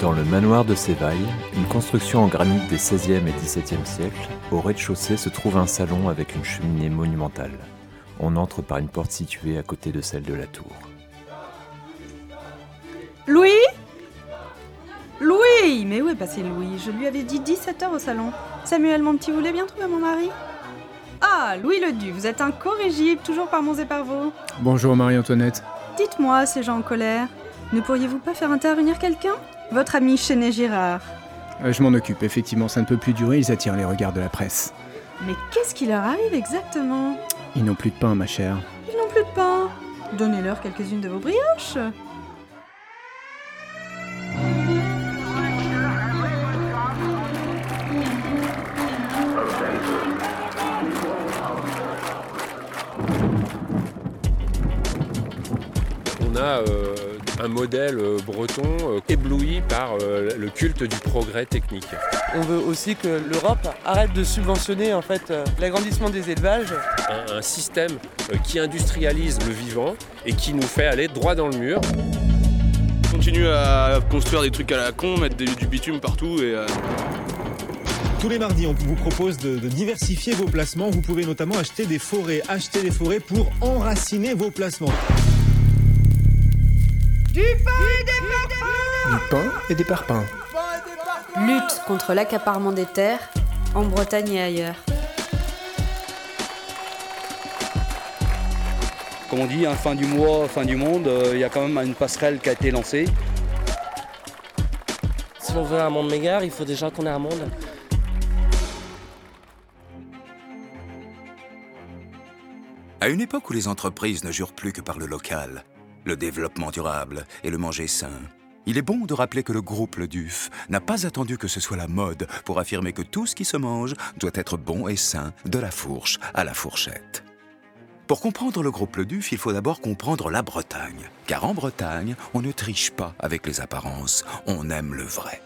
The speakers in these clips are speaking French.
Dans le manoir de Sévaille, une construction en granit des 16e et 17e siècles, au rez-de-chaussée se trouve un salon avec une cheminée monumentale. On entre par une porte située à côté de celle de la tour. Louis? Louis Mais où est passé Louis? Je lui avais dit 17h au salon. Samuel, mon petit, voulait bien trouver mon mari? Ah, Louis le Du, vous êtes incorrigible, toujours par Mons et par vos. Bonjour Marie-Antoinette. Dites-moi, ces gens en colère, ne pourriez-vous pas faire intervenir quelqu'un? Votre ami Chenet Girard. Euh, je m'en occupe, effectivement, ça ne peut plus durer, ils attirent les regards de la presse. Mais qu'est-ce qui leur arrive exactement? Ils n'ont plus de pain, ma chère. Ils n'ont plus de pain. Donnez-leur quelques-unes de vos brioches. On a euh, un modèle euh, breton euh, ébloui par euh, le culte du progrès technique. On veut aussi que l'Europe arrête de subventionner en fait l'agrandissement des élevages. Un, un système qui industrialise le vivant et qui nous fait aller droit dans le mur. continue à construire des trucs à la con, mettre des- du bitume partout et euh, Tous les mardis, on vous propose de, de diversifier vos placements. Vous pouvez notamment acheter des forêts. Acheter des forêts pour enraciner vos placements. Du pain et des parpaings. Lutte contre l'accaparement des terres en Bretagne et ailleurs. Comme on dit, hein, fin du mois, fin du monde, euh, il y a quand même une passerelle qui a été lancée. Si on veut un monde meilleur, il faut déjà qu'on ait un monde. À une époque où les entreprises ne jurent plus que par le local, le développement durable et le manger sain, il est bon de rappeler que le groupe Le Duf n'a pas attendu que ce soit la mode pour affirmer que tout ce qui se mange doit être bon et sain, de la fourche à la fourchette. Pour comprendre le groupe Le Duf, il faut d'abord comprendre la Bretagne. Car en Bretagne, on ne triche pas avec les apparences, on aime le vrai.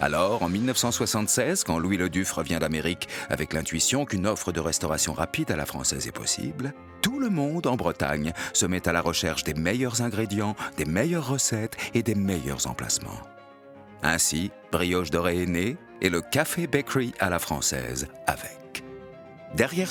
Alors, en 1976, quand Louis Le Duf revient d'Amérique avec l'intuition qu'une offre de restauration rapide à la française est possible, tout le monde en Bretagne se met à la recherche des meilleurs ingrédients, des meilleures recettes et des meilleurs emplacements. Ainsi, Brioche Dorée est né et le Café Bakery à la française avec. Derrière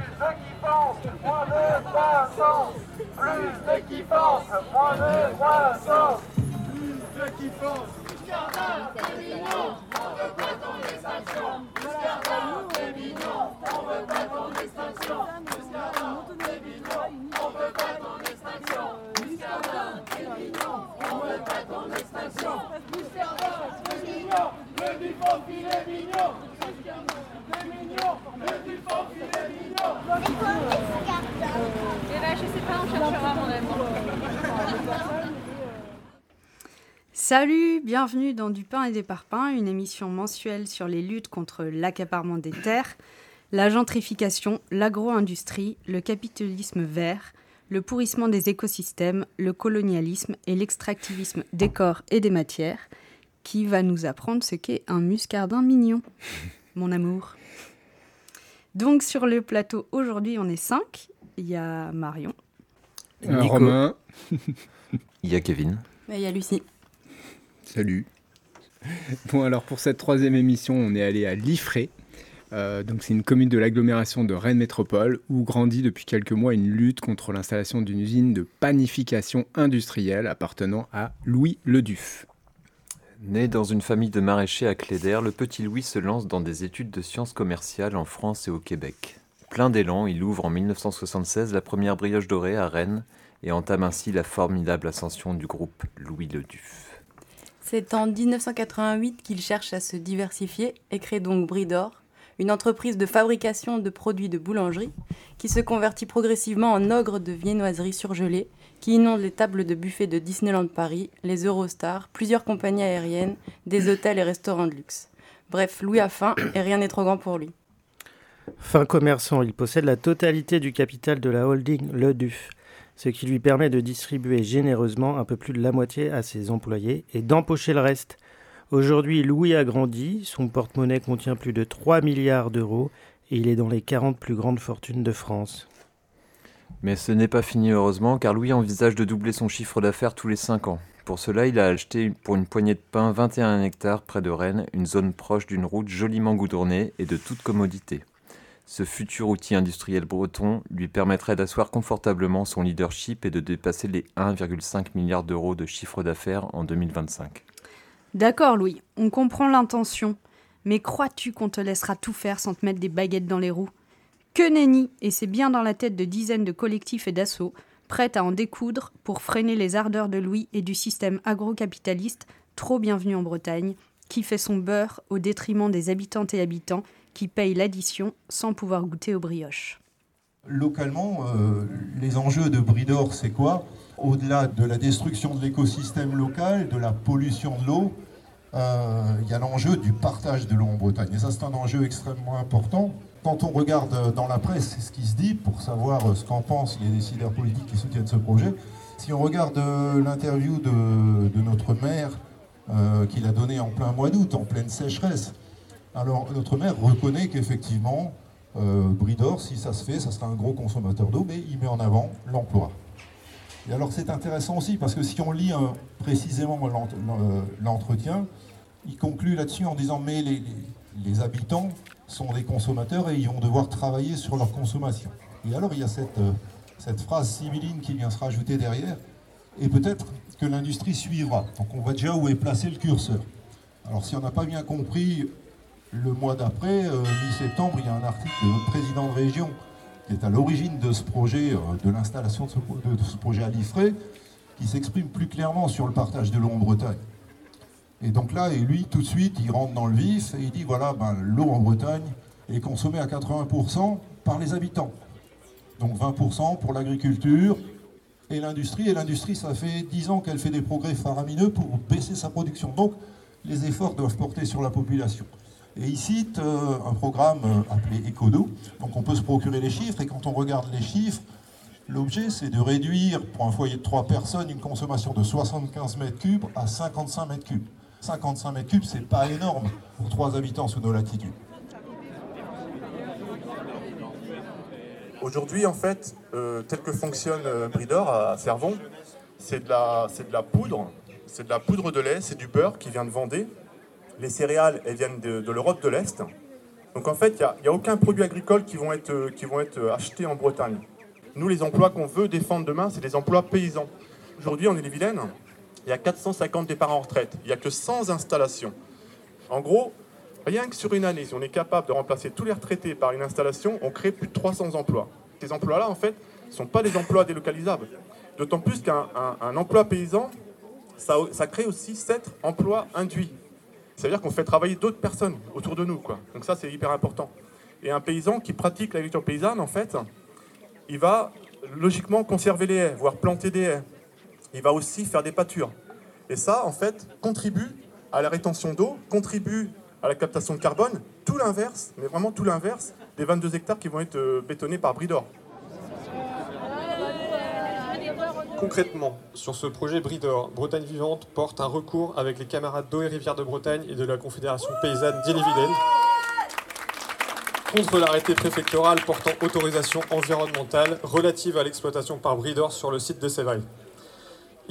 de qui pense, moins de croissance. Plus de qui pense, moins de croissance. Plus de qui pense. Plus d'un féminon, on veut pas ton distinction. Plus d'un féminon, on veut pas ton distinction. Plus d'un féminon, on veut pas ton distinction. Plus d'un féminon, on veut pas ton distinction. Plus d'un le bifon filet mignon. Plus d'un féminon, le bifon filet mignon. Salut, bienvenue dans Du pain et des parpaings, une émission mensuelle sur les luttes contre l'accaparement des terres, la gentrification, l'agro-industrie, le capitalisme vert, le pourrissement des écosystèmes, le colonialisme et l'extractivisme des corps et des matières, qui va nous apprendre ce qu'est un muscardin mignon, mon amour. Donc sur le plateau aujourd'hui, on est cinq. Il y a Marion, Euh, Nico. Romain, Il y a Kevin. Il y a Lucie. salut. Bon, alors pour cette troisième émission, on est allé à Liffré. Euh, donc c'est une commune de l'agglomération de Rennes Métropole où grandit depuis quelques mois une lutte contre l'installation d'une usine de panification industrielle appartenant à Louis Leduf. Né dans une famille de maraîchers à Cléder, le petit Louis se lance dans des études de sciences commerciales en France et au Québec. Plein d'élan, il ouvre en 1976 la première brioche dorée à Rennes et entame ainsi la formidable ascension du groupe Louis Le Duf. C'est en 1988 qu'il cherche à se diversifier et crée donc Brie d'Or, une entreprise de fabrication de produits de boulangerie, qui se convertit progressivement en ogre de viennoiserie surgelée, qui inonde les tables de buffet de Disneyland Paris, les Eurostars, plusieurs compagnies aériennes, des hôtels et restaurants de luxe. Bref, Louis a faim et rien n'est trop grand pour lui. Fin commerçant, il possède la totalité du capital de la holding Le Duf, ce qui lui permet de distribuer généreusement un peu plus de la moitié à ses employés et d'empocher le reste. Aujourd'hui, Louis a grandi, son porte-monnaie contient plus de 3 milliards d'euros et il est dans les 40 plus grandes fortunes de France. Mais ce n'est pas fini heureusement, car Louis envisage de doubler son chiffre d'affaires tous les 5 ans. Pour cela, il a acheté pour une poignée de pain 21 hectares près de Rennes, une zone proche d'une route joliment goudronnée et de toute commodité. Ce futur outil industriel breton lui permettrait d'asseoir confortablement son leadership et de dépasser les 1,5 milliard d'euros de chiffre d'affaires en 2025. D'accord, Louis, on comprend l'intention. Mais crois-tu qu'on te laissera tout faire sans te mettre des baguettes dans les roues? Que nenni Et c'est bien dans la tête de dizaines de collectifs et d'assauts, prêts à en découdre pour freiner les ardeurs de Louis et du système agrocapitaliste, trop bienvenu en Bretagne, qui fait son beurre au détriment des habitantes et habitants qui payent l'addition sans pouvoir goûter aux brioches. Localement, euh, les enjeux de Bridor, c'est quoi? Au-delà de la destruction de l'écosystème local, de la pollution de l'eau, euh, il y a l'enjeu du partage de l'eau en Bretagne. Et ça, c'est un enjeu extrêmement important. Quand on regarde dans la presse ce qui se dit pour savoir ce qu'en pensent les décideurs politiques qui soutiennent ce projet, si on regarde euh, l'interview de, notre maire qu'il a donné en plein mois d'août, en pleine sécheresse, alors notre maire reconnaît qu'effectivement, euh, Bridor, si ça se fait, ça sera un gros consommateur d'eau, mais il met en avant l'emploi. Et alors c'est intéressant aussi parce que si on lit précisément l'entretien, il conclut là-dessus en disant mais les, habitants sont des consommateurs et ils vont devoir travailler sur leur consommation. Et alors il y a cette, euh, phrase sibylline qui vient se rajouter derrière, et peut-être que l'industrie suivra. Donc on voit déjà où est placé le curseur. Alors si on n'a pas bien compris le mois d'après, euh, mi-septembre, il y a un article de président de région qui est à l'origine de ce projet, euh, de l'installation de, ce projet à l'IFRE, qui s'exprime plus clairement sur le partage de l'eau en Bretagne. Et donc là, et lui, tout de suite, il rentre dans le vif et il dit, voilà, ben, l'eau en Bretagne est consommée à 80% par les habitants. Donc 20% pour l'agriculture et l'industrie. Et l'industrie, ça fait 10 ans qu'elle fait des progrès faramineux pour baisser sa production. Donc les efforts doivent porter sur la population. Et il cite euh, un programme euh, appelé Ecodo. Donc on peut se procurer les chiffres, et quand on regarde les chiffres, l'objet c'est de réduire pour un foyer de 3 personnes une consommation de 75 mètres cubes à 55 mètres cubes. 55 mètres cubes, c'est pas énorme pour 3 habitants sous nos latitudes. Aujourd'hui, en fait, euh, tel que fonctionne Bridor à Servon, c'est de, la, poudre, c'est de la poudre de lait, c'est du beurre qui vient de Vendée, les céréales, elles viennent de, l'Europe de l'Est. Donc en fait, il n'y a, aucun produit agricole qui vont, être, qui achetés en Bretagne. Nous, les emplois qu'on veut défendre demain, c'est des emplois paysans. Aujourd'hui, en Ille-et-Vilaine, il y a 450 départs en retraite. Il n'y a que 100 installations. En gros, rien que sur une année, si on est capable de remplacer tous les retraités par une installation, on crée plus de 300 emplois. Ces emplois-là, en fait, ne sont pas des emplois délocalisables. D'autant plus qu'un emploi paysan, ça, crée aussi 7 emplois induits ça veut dire qu'on fait travailler d'autres personnes autour de nous. Quoi. Donc ça, c'est hyper important. Et un paysan qui pratique l'agriculture paysanne, en fait, il va logiquement conserver les haies, voire planter des haies. Il va aussi faire des pâtures. Et ça, en fait, contribue à la rétention d'eau, contribue à la captation de carbone, tout l'inverse, mais vraiment tout l'inverse des 22 hectares qui vont être euh, bétonnés par Bridor. Concrètement, sur ce projet Bridor, Bretagne Vivante porte un recours avec les camarades d'eau et rivière de Bretagne et de la Confédération paysanne d'Ille-et-Vilaine contre l'arrêté préfectoral portant autorisation environnementale relative à l'exploitation par Bridor sur le site de Sévry.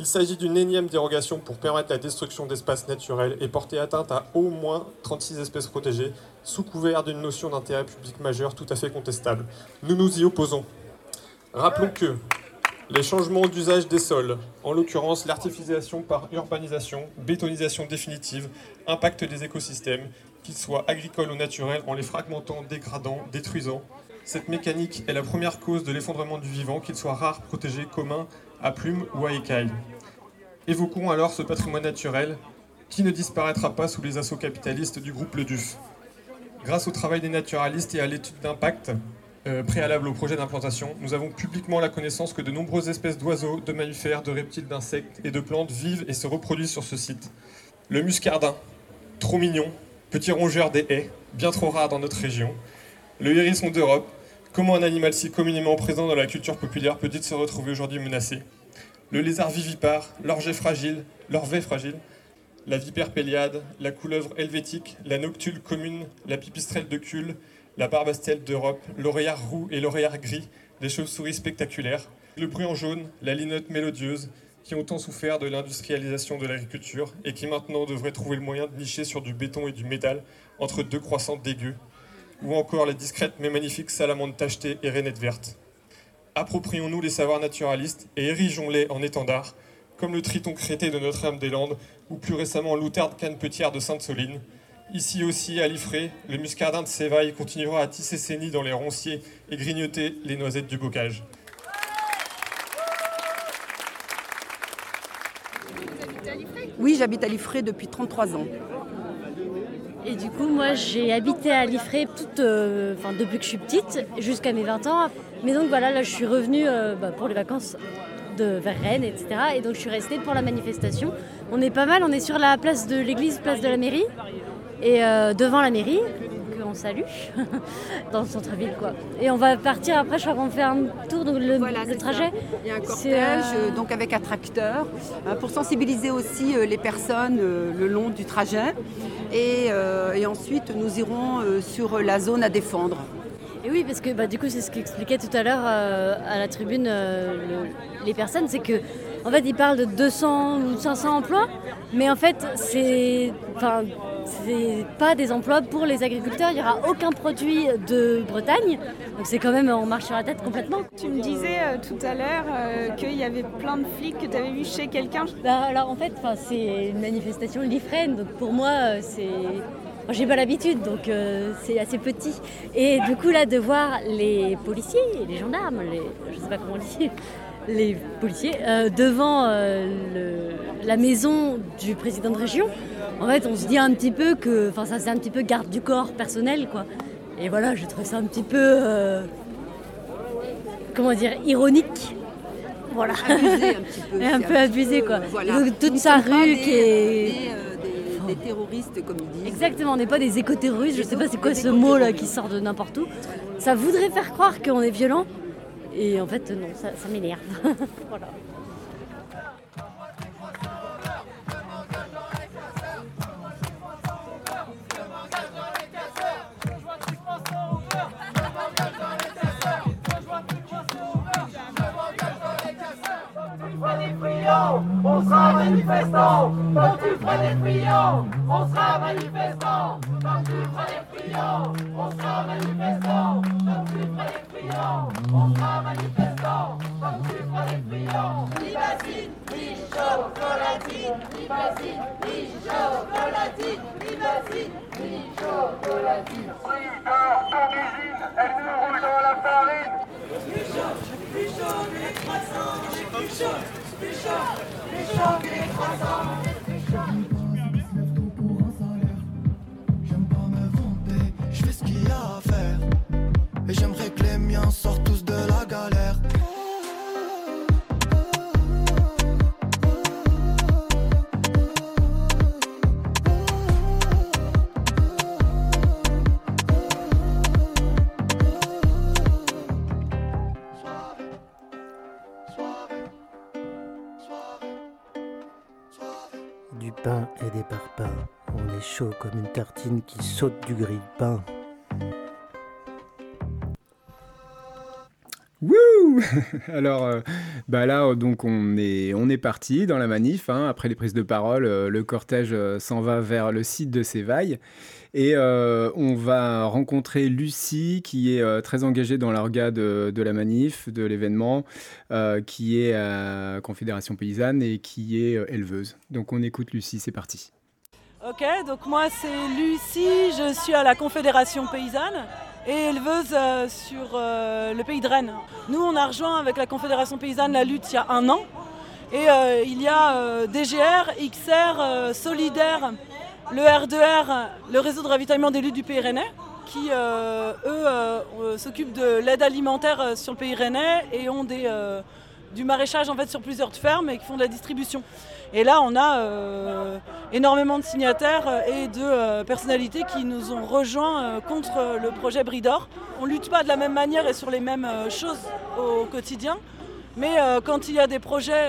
Il s'agit d'une énième dérogation pour permettre la destruction d'espaces naturels et porter atteinte à au moins 36 espèces protégées sous couvert d'une notion d'intérêt public majeur tout à fait contestable. Nous nous y opposons. Rappelons que les changements d'usage des sols, en l'occurrence l'artificialisation par urbanisation, bétonisation définitive, impactent des écosystèmes, qu'ils soient agricoles ou naturels, en les fragmentant, dégradant, détruisant. Cette mécanique est la première cause de l'effondrement du vivant, qu'il soit rare, protégé, commun, à plumes ou à écailles. Évoquons alors ce patrimoine naturel qui ne disparaîtra pas sous les assauts capitalistes du groupe Le Duf. Grâce au travail des naturalistes et à l'étude d'impact euh, préalable au projet d'implantation, nous avons publiquement la connaissance que de nombreuses espèces d'oiseaux, de mammifères, de reptiles, d'insectes et de plantes vivent et se reproduisent sur ce site. Le muscardin, trop mignon, petit rongeur des haies, bien trop rare dans notre région. Le hérisson d'Europe, comment un animal si communément présent dans la culture populaire peut-il se retrouver aujourd'hui menacé? Le lézard vivipare, l'orget fragile, l'orvet fragile, la vipère péliade, la couleuvre helvétique, la noctule commune, la pipistrelle de Cule, la barbastelle d'Europe, l'oreillard roux et l'oreillard gris, des chauves-souris spectaculaires, le bruant jaune, la linotte mélodieuse, qui ont tant souffert de l'industrialisation de l'agriculture et qui maintenant devraient trouver le moyen de nicher sur du béton et du métal entre deux croissants dégueux, ou encore les discrètes mais magnifiques salamandres tachetées et rainettes vertes. Approprions-nous les savoirs naturalistes et érigeons-les en étendards, comme le triton crété de Notre-Dame-des-Landes, ou plus récemment l'outarde canne-petière de Sainte-Soline. Ici aussi, à Liffré, le muscardin de Sévaille continuera à tisser ses nids dans les ronciers et grignoter les noisettes du bocage. Oui, j'habite à Liffré depuis 33 ans. Et du coup, moi, j'ai habité à Liffré toute, euh, depuis que je suis petite, jusqu'à mes 20 ans. Mais donc voilà, là, je suis revenue euh, bah, pour les vacances de, vers Rennes, etc. Et donc, je suis restée pour la manifestation. On est pas mal, on est sur la place de l'église, place de la mairie, et euh, devant la mairie on salue dans le centre-ville quoi. Et on va partir après, je crois qu'on fait un tour donc le, le trajet. Il y a un cortège euh, donc avec un tracteur euh, pour sensibiliser aussi euh, les personnes le long du trajet. Et, et ensuite nous irons sur la zone à défendre. Et oui, parce que bah, du coup, c'est ce qu'expliquait tout à l'heure à la tribune les personnes, c'est que en fait, ils parlent de 200 ou 500 emplois, mais en fait, c'est, enfin, c'est pas des emplois pour les agriculteurs. Il n'y aura aucun produit de Bretagne. Donc c'est quand même, on marche sur la tête complètement. Tu me disais euh, tout à l'heure euh, qu'il y avait plein de flics que tu avais vu chez quelqu'un. Bah, alors en fait, c'est une manifestation l'IFREN. Donc pour moi, euh, c'est. J'ai pas l'habitude, donc c'est assez petit. Et du coup, là, de voir les policiers, les gendarmes, les, je sais pas comment on dit, les policiers, devant la maison du président de région, en fait, on se dit un petit peu que, enfin, ça c'est un petit peu garde du corps personnel, quoi. Et voilà, je trouve ça un petit peu, euh, comment dire, ironique. Voilà. Abusé un petit peu. un peu abusé, quoi. Donc toute sa rue qui est. Des, terroristes, comme ils disent. Exactement, on n'est pas des éco-terroristes, je sais pas c'est quoi ce mot là qui sort de n'importe où. Ça voudrait faire croire qu'on est violent, et en fait, non, ça, ça m'énerve. voilà. On sera manifestant. Quand tu feras des friands, on sera manifestant. Quand tu feras des friands, on sera manifestant. Quand tu feras des friands, on sera manifestant. Quand tu feras des friands. Ni libacine, ni chocolatine, libacine, ni chocolatine. Ton usine, elle nous roule dans la farine. Plus chaud, plus chaud, les croissants, chaud. Plus chaud, J'aime pas me vanter, je fais ce qu'il y a à faire. Et j'aimerais que les miens sortent qui saute du grille-pain. Wouh Alors, euh, bah là, donc on est, on est parti dans la manif. Hein. Après les prises de parole, euh, le cortège euh, s'en va vers le site de Sévaille. Et on va rencontrer Lucie, qui est très engagée dans l'orga de, de, la manif, de l'événement, qui est à Confédération Paysanne et qui est éleveuse. Donc on écoute Lucie, c'est parti. Ok, donc moi c'est Lucie, je suis à la Confédération Paysanne et éleveuse euh, sur euh, le pays de Rennes. Nous, on a rejoint avec la Confédération paysanne la lutte il y a un an. Et euh, il y a DGR, XR, Solidaire, le R2R, le réseau de ravitaillement des luttes du pays rennais. qui, eux, s'occupent de l'aide alimentaire sur le pays rennais et ont des, du maraîchage en fait, sur plusieurs fermes et qui font de la distribution. Et là, on a énormément de signataires et de personnalités qui nous ont rejoints contre le projet Bridor. On ne lutte pas de la même manière et sur les mêmes choses au quotidien. Mais quand il y a des projets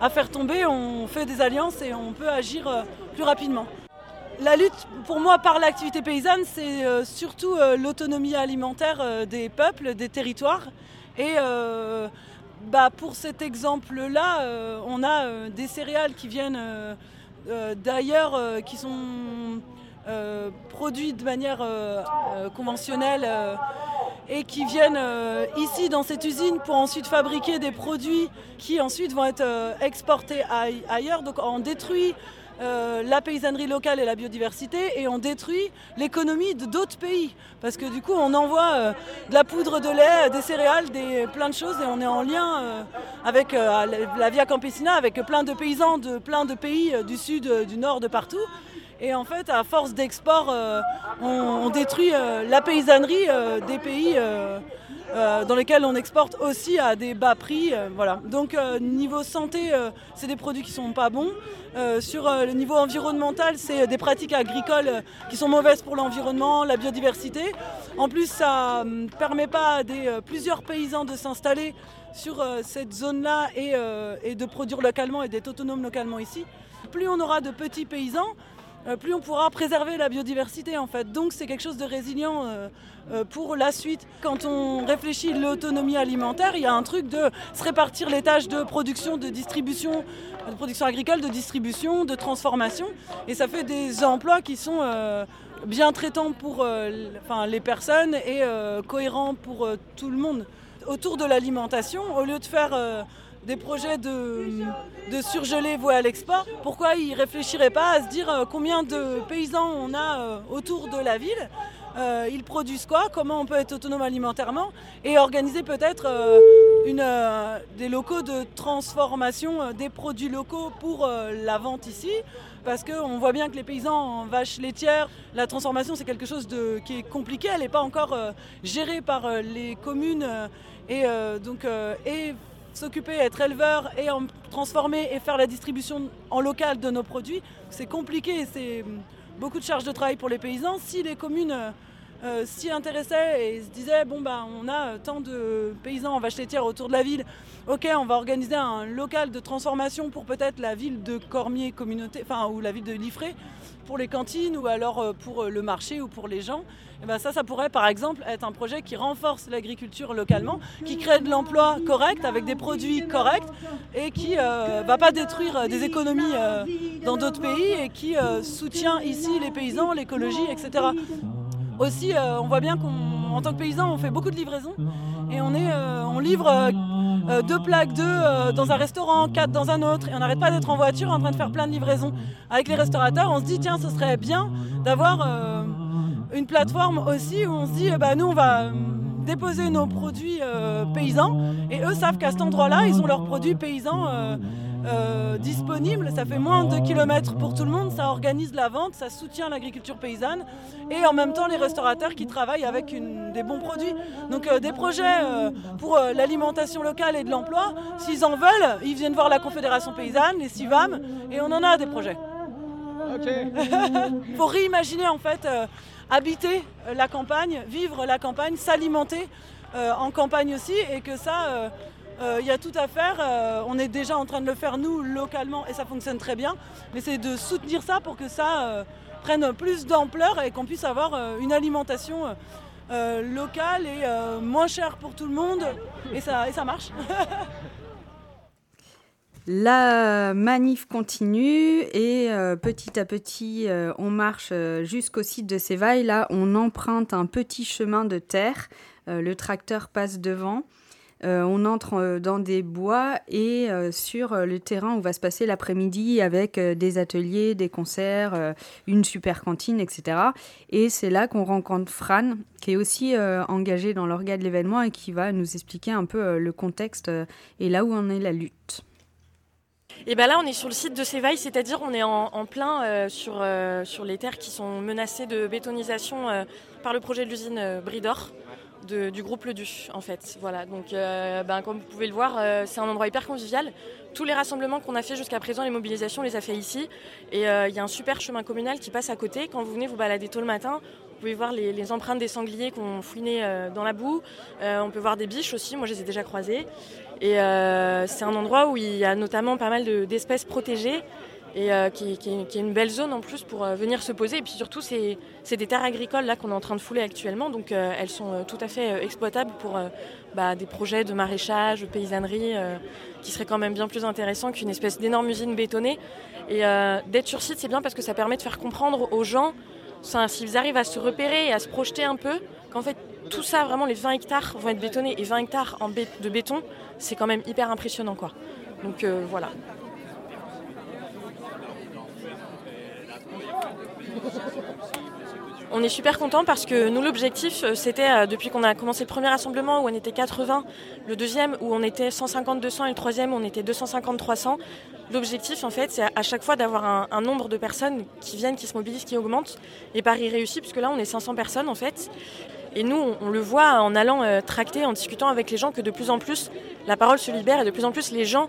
à faire tomber, on fait des alliances et on peut agir plus rapidement. La lutte, pour moi, par l'activité paysanne, c'est euh, surtout euh, l'autonomie alimentaire euh, des peuples, des territoires. Et bah, pour cet exemple-là, on a des céréales qui viennent d'ailleurs, qui sont produits de manière conventionnelle et qui viennent ici dans cette usine pour ensuite fabriquer des produits qui ensuite vont être exportés ailleurs. Donc on détruit euh, la paysannerie locale et la biodiversité et on détruit l'économie de d'autres pays. Parce que du coup, on envoie euh, de la poudre de lait, des céréales, des, plein de choses et on est en lien euh, avec la Via Campesina, avec plein de paysans de plein de pays du sud, du nord, de partout. Et en fait, à force d'export, on, détruit la paysannerie des pays euh, dans lesquels on exporte aussi à des bas prix. Euh, voilà. Donc euh, niveau santé, c'est des produits qui sont pas bons. sur le niveau environnemental, c'est des pratiques agricoles qui sont mauvaises pour l'environnement, la biodiversité. En plus, ça ne permet pas à des, plusieurs paysans de s'installer sur cette zone-là et, de produire localement et d'être autonomes localement ici. Plus on aura de petits paysans, plus on pourra préserver la biodiversité en fait. Donc c'est quelque chose de résilient pour la suite. Quand on réfléchit l'autonomie alimentaire, il y a un truc de se répartir les tâches de production, de distribution, de production agricole, de distribution, de transformation. Et ça fait des emplois qui sont bien traitants pour les personnes et cohérents pour tout le monde. Autour de l'alimentation, au lieu de faire des projets de, de surgelés voués à l'export, pourquoi ils ne réfléchiraient pas à se dire euh, combien de paysans on a euh, autour de la ville? Euh, ils produisent quoi, comment on peut être autonome alimentairement et organiser peut-être des locaux de transformation des produits locaux pour la vente ici? Parce qu'on voit bien que les paysans en vaches laitières, la transformation c'est quelque chose qui est compliqué, elle n'est pas encore gérée par les communes et donc et s'occuper, être éleveur et transformer et faire la distribution en local de nos produits, c'est compliqué, c'est beaucoup de charges de travail pour les paysans. Si les communes euh, s'y intéressaient et se disaient bon bah on a tant de paysans en vaches laitières autour de la ville, ok on va organiser un local de transformation pour peut-être la ville de Cormier communauté, enfin ou la ville de Liffré pour les cantines ou alors euh, pour le marché ou pour les gens. Et ben ça, ça pourrait par exemple être un projet qui renforce l'agriculture localement, qui crée de l'emploi correct avec des produits corrects et qui ne euh, va pas détruire des économies euh, dans d'autres pays et qui euh, soutient ici les paysans, l'écologie, etc. Aussi, on voit bien qu'en tant que paysan, on fait beaucoup de livraisons. Et on, est, on livre deux plaques d'œufs dans un restaurant, quatre dans un autre, et on n'arrête pas d'être en voiture en train de faire plein de livraisons. Avec les restaurateurs, on se dit, tiens, ce serait bien d'avoir une plateforme aussi où on se dit, bah, nous, on va euh, déposer nos produits euh, paysans. Et eux savent qu'à cet endroit-là, ils ont leurs produits paysans euh, disponibles. Ça fait moins de kilomètres pour tout le monde, ça organise la vente, ça soutient l'agriculture paysanne et en même temps les restaurateurs qui travaillent avec des bons produits. Donc des projets pour l'alimentation locale et de l'emploi, s'ils en veulent, ils viennent voir la Confédération paysanne, les CIVAM et on en a des projets. Il faut réimaginer en fait habiter euh, la campagne, vivre la campagne, s'alimenter euh, en campagne aussi, et que ça, il euh, y a tout à faire. on est déjà en train de le faire nous localement et ça fonctionne très bien. Mais c'est de soutenir ça pour que ça prenne plus d'ampleur et qu'on puisse avoir une alimentation locale et moins chère pour tout le monde. Et ça, et ça marche. La manif continue et euh, petit à petit, euh, on marche euh, jusqu'au site de Sévaille. Là, on emprunte un petit chemin de terre. le tracteur passe devant. On entre dans des bois et sur le terrain où va se passer l'après-midi avec des ateliers, des concerts, une super cantine, etc. Et c'est là qu'on rencontre Fran, qui est aussi engagé dans l'organe de l'événement et qui va nous expliquer un peu le contexte et là où en est la lutte. Et ben là, on est sur le site de Sévaille, c'est-à-dire on est en, plein euh, sur, euh, sur les terres qui sont menacées de bétonisation euh, par le projet de l'usine euh, Bridor du groupe Le Du, en fait. Voilà, donc euh, ben, comme vous pouvez le voir, euh, c'est un endroit hyper convivial. Tous les rassemblements qu'on a fait jusqu'à présent, les mobilisations, on les a fait ici. Et euh, il y a un super chemin communal qui passe à côté. Quand vous venez vous balader tôt le matin, vous pouvez voir les, empreintes des sangliers qu'on fouiné euh, dans la boue. On peut voir des biches aussi, moi je les ai déjà croisées. Et c'est un endroit où il y a notamment pas mal de- d'espèces protégées et euh, qui, est une belle zone en plus pour euh, venir se poser. Et puis surtout, c'est des terres agricoles là qu'on est en train de fouler actuellement, donc euh, elles sont tout à fait exploitables pour bah, des projets de maraîchage, de paysannerie, qui seraient quand même bien plus intéressants qu'une espèce d'énorme usine bétonnée. Et d'être sur site, c'est bien parce que ça permet de faire comprendre aux gens, s'ils arrivent à se repérer et à se projeter un peu, qu'en fait tout ça, vraiment les 20 hectares vont être bétonnés et 20 hectares en de béton, c'est quand même hyper impressionnant quoi. Donc voilà. On est super content parce que nous l'objectif euh, c'était euh, depuis qu'on a commencé le premier rassemblement où on était 80, le deuxième où on était 150-200 et le troisième où on était 250-300. L'objectif en fait c'est à- chaque fois d'avoir un, nombre de personnes qui viennent, qui se mobilisent, qui augmente. Et Paris réussit puisque là on est 500 personnes en fait. Et nous on, on le voit en allant euh, tracter, en discutant avec les gens que de plus en plus la parole se libère et de plus en plus les gens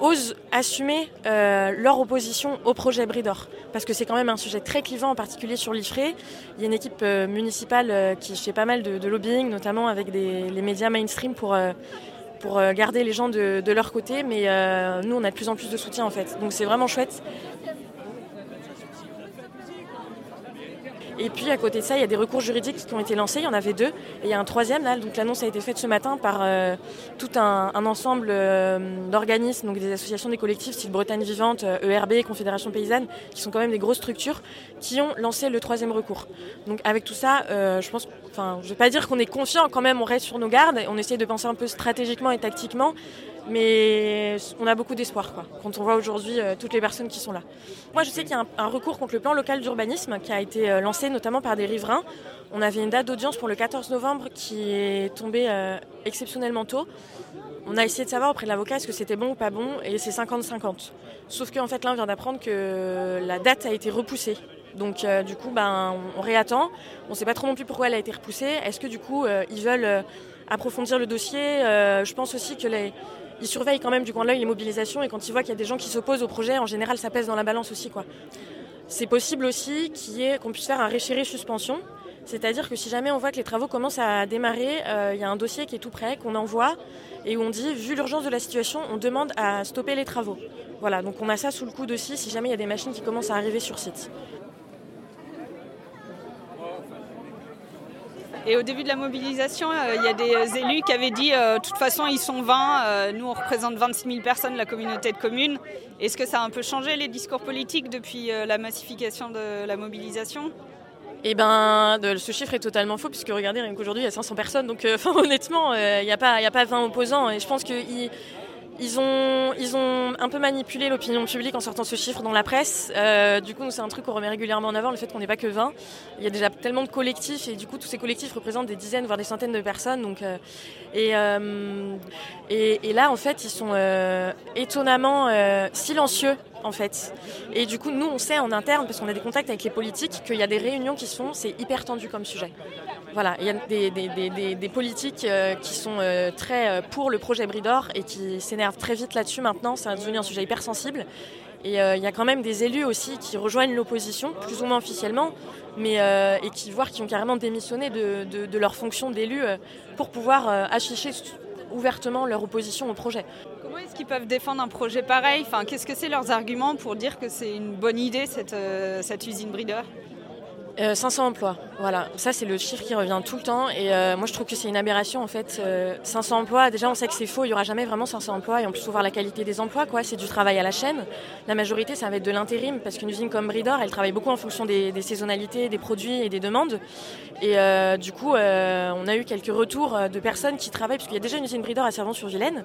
osent assumer euh, leur opposition au projet Bridor. Parce que c'est quand même un sujet très clivant, en particulier sur l'IFRE. Il y a une équipe euh, municipale euh, qui fait pas mal de, lobbying, notamment avec les médias mainstream pour, garder les gens de, leur côté. Mais nous, on a de plus en plus de soutien en fait. Donc c'est vraiment chouette. Et puis à côté de ça, il y a des recours juridiques qui ont été lancés. Il y en avait deux. Et il y a un troisième là. Donc l'annonce a été faite ce matin par euh, tout un, ensemble euh, d'organismes, donc des associations, des collectifs, style Bretagne Vivante, euh, ERB, Confédération Paysanne, qui sont quand même des grosses structures, qui ont lancé le troisième recours. Donc avec tout ça, je pense, enfin, je vais pas dire qu'on est confiant. Quand même, on reste sur nos gardes. On essaie de penser un peu stratégiquement et tactiquement. Mais on a beaucoup d'espoir quand on voit aujourd'hui euh, toutes les personnes qui sont là. Moi, je sais qu'il y a un, recours contre le plan local d'urbanisme qui a été euh, lancé notamment par des riverains. On avait une date d'audience pour le 14 novembre qui est tombée euh, exceptionnellement tôt. On a essayé de savoir auprès de l'avocat est-ce que c'était bon ou pas bon, et c'est 50-50. Sauf qu'en fait, là, on vient d'apprendre que la date a été repoussée. Donc, du coup, ben, on, réattend. On ne sait pas trop non plus pourquoi elle a été repoussée. Est-ce que, du coup, ils veulent approfondir le dossier? Je pense aussi que les, ils surveillent quand même du coin de l'œil les mobilisations, et quand ils voient qu'il y a des gens qui s'opposent au projet, en général, ça pèse dans la balance aussi. C'est possible aussi qu'on puisse faire un réchéré suspension. C'est-à-dire que si jamais on voit que les travaux commencent à démarrer, euh, il y a un dossier qui est tout prêt, qu'on envoie, et où on dit, vu l'urgence de la situation, on demande à stopper les travaux. Voilà, donc on a ça sous le coude aussi si jamais il y a des machines qui commencent à arriver sur site. Et au début de la mobilisation, euh, il y a des élus qui avaient dit euh, de toute façon, ils sont 20, euh, nous on représente 26 000 personnes, la communauté de communes. Est-ce que ça a un peu changé les discours politiques depuis la massification de la mobilisation? Eh ben, ce chiffre est totalement faux, puisque regardez, rien qu'aujourd'hui, il y a 500 personnes. Donc, honnêtement, il n'y a, a pas 20 opposants. Et je pense qu'ils ils ont, ils ont un peu manipulé l'opinion publique en sortant ce chiffre dans la presse. Euh, du coup, c'est un truc qu'on remet régulièrement en avant, le fait qu'on n'est pas que 20. Il y a déjà tellement de collectifs, et du coup, tous ces collectifs représentent des dizaines, voire des centaines de personnes. Donc, euh, et, euh, et, et là, en fait, ils sont euh, étonnamment euh, silencieux en fait. Et du coup, nous, on sait en interne, parce qu'on a des contacts avec les politiques, qu'il y a des réunions qui se font, c'est hyper tendu comme sujet. Voilà, il y a des, des- des- des- politiques euh, qui sont euh, très euh, pour le projet Bridor et qui s'énervent très vite là-dessus maintenant, c'est devenu un sujet hyper sensible. Et il y a quand même des élus aussi qui rejoignent l'opposition, plus ou moins officiellement, mais, et qui voient qui ont carrément démissionné de, de- leur fonction d'élu pour pouvoir afficher ouvertement leur opposition au projet. Comment est-ce qu'ils peuvent défendre un projet pareil enfin, Qu'est-ce que c'est leurs arguments pour dire que c'est une bonne idée cette, euh, cette usine breeder? Euh, 500 emplois, voilà. Ça, c'est le chiffre qui revient tout le temps. Et euh, moi, je trouve que c'est une aberration, en fait. Euh, 500 emplois, déjà, on sait que c'est faux. Il n'y aura jamais vraiment 500 emplois. Et plus, il faut voir la qualité des emplois, quoi. C'est du travail à la chaîne. La majorité, ça va être de l'intérim, parce qu'une usine comme Bridor, elle travaille beaucoup en fonction des, saisonnalités, des produits et des demandes. Et euh, du coup, euh, on a eu quelques retours euh, de personnes qui travaillent, parce qu'il y a déjà une usine Bridor à Servant-sur-Vilaine,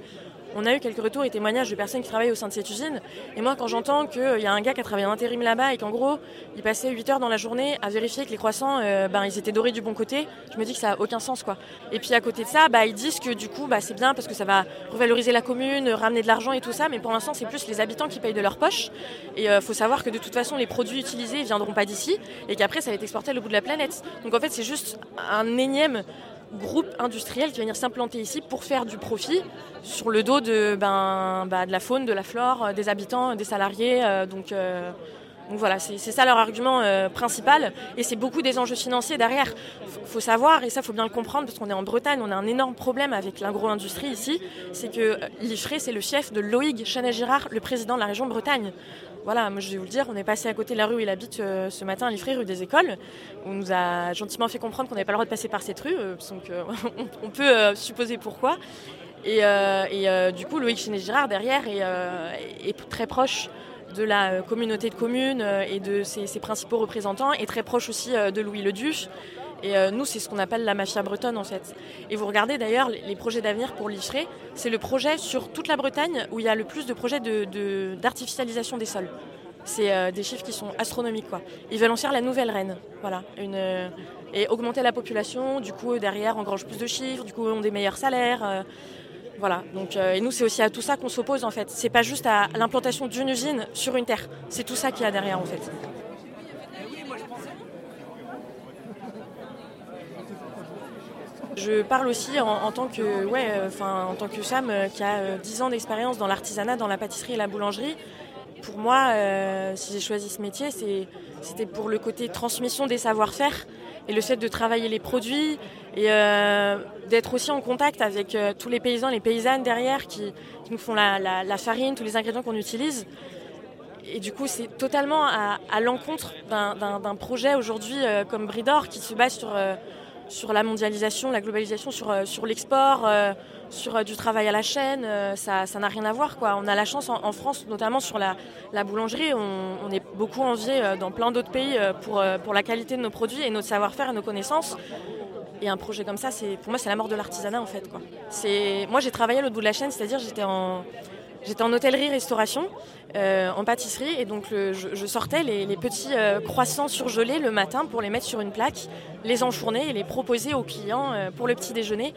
on a eu quelques retours et témoignages de personnes qui travaillent au sein de cette usine. Et moi, quand j'entends qu'il y a un gars qui a travaillé en intérim là-bas et qu'en gros, il passait 8 heures dans la journée à vérifier que les croissants, euh, ben, ils étaient dorés du bon côté, je me dis que ça n'a aucun sens. quoi. Et puis à côté de ça, bah, ils disent que du coup, bah, c'est bien parce que ça va revaloriser la commune, ramener de l'argent et tout ça, mais pour l'instant, c'est plus les habitants qui payent de leur poche. Et il euh, faut savoir que de toute façon, les produits utilisés ne viendront pas d'ici et qu'après, ça va être exporté au bout de la planète. Donc en fait, c'est juste un énième groupe industriel qui va venir s'implanter ici pour faire du profit sur le dos de, ben, bah, de la faune, de la flore, euh, des habitants, des salariés. Euh, donc, euh, donc voilà, c'est ça leur argument principal. Et c'est beaucoup des enjeux financiers derrière. Il faut savoir, et ça, faut bien le comprendre, parce qu'on est en Bretagne, on a un énorme problème avec l'agro-industrie ici. C'est que l'IFRE, c'est le chef de Loïg Chanet-Girard, le président de la région Bretagne. Voilà, moi je vais vous le dire, on est passé à côté de la rue où il habite euh, ce matin à Liffré, rue des Écoles. On nous a gentiment fait comprendre qu'on n'avait pas le droit de passer par cette rue, euh, donc euh, on, peut supposer pourquoi. Et, du coup, Loïc Chinet-Girard derrière est, très proche de la communauté de communes et de ses, ses principaux représentants, et très proche aussi de Louis Leduc. Et euh, nous, c'est ce qu'on appelle la mafia bretonne en fait. Et vous regardez d'ailleurs les projets d'avenir pour l'Icheray, c'est le projet sur toute la Bretagne où il y a le plus de projets d'artificialisation de, des sols. C'est euh, des chiffres qui sont astronomiques. Quoi. Ils veulent en faire la nouvelle reine. Voilà, euh, et augmenter la population. Du coup, derrière, engrange plus de chiffres. Du coup, on ont des meilleurs salaires. voilà. Donc, et nous, c'est aussi à tout ça qu'on s'oppose en fait. C'est pas juste à l'implantation d'une usine sur une terre. C'est tout ça qu'il y a derrière en fait. Je parle aussi en, tant que, ouais, euh, enfin, en tant que femme euh, qui a 10 euh, ans d'expérience dans l'artisanat, dans la pâtisserie et la boulangerie. Pour moi, si j'ai choisi ce métier, c'était pour le côté transmission des savoir-faire et le fait de travailler les produits et d'être aussi en contact avec tous les paysans, les paysannes derrière qui, nous font la, farine, tous les ingrédients qu'on utilise. Et du coup, c'est totalement à, l'encontre d'un projet aujourd'hui comme Bridor qui se base sur sur la mondialisation, la globalisation, sur, euh, sur l'export, euh, sur euh, du travail à la chaîne, ça n'a rien à voir. Quoi. On a la chance en, France, notamment sur la, la boulangerie, on, est beaucoup envié dans plein d'autres pays pour, pour la qualité de nos produits et notre savoir-faire et nos connaissances. Et un projet comme ça, pour moi, c'est la mort de l'artisanat en fait. Quoi. Moi, j'ai travaillé à l'autre bout de la chaîne, c'est-à-dire j'étais en, J'étais en hôtellerie-restauration, euh, en pâtisserie, et donc je, sortais les, petits euh, croissants surgelés le matin pour les mettre sur une plaque, les enfourner et les proposer aux clients euh, pour le petit déjeuner.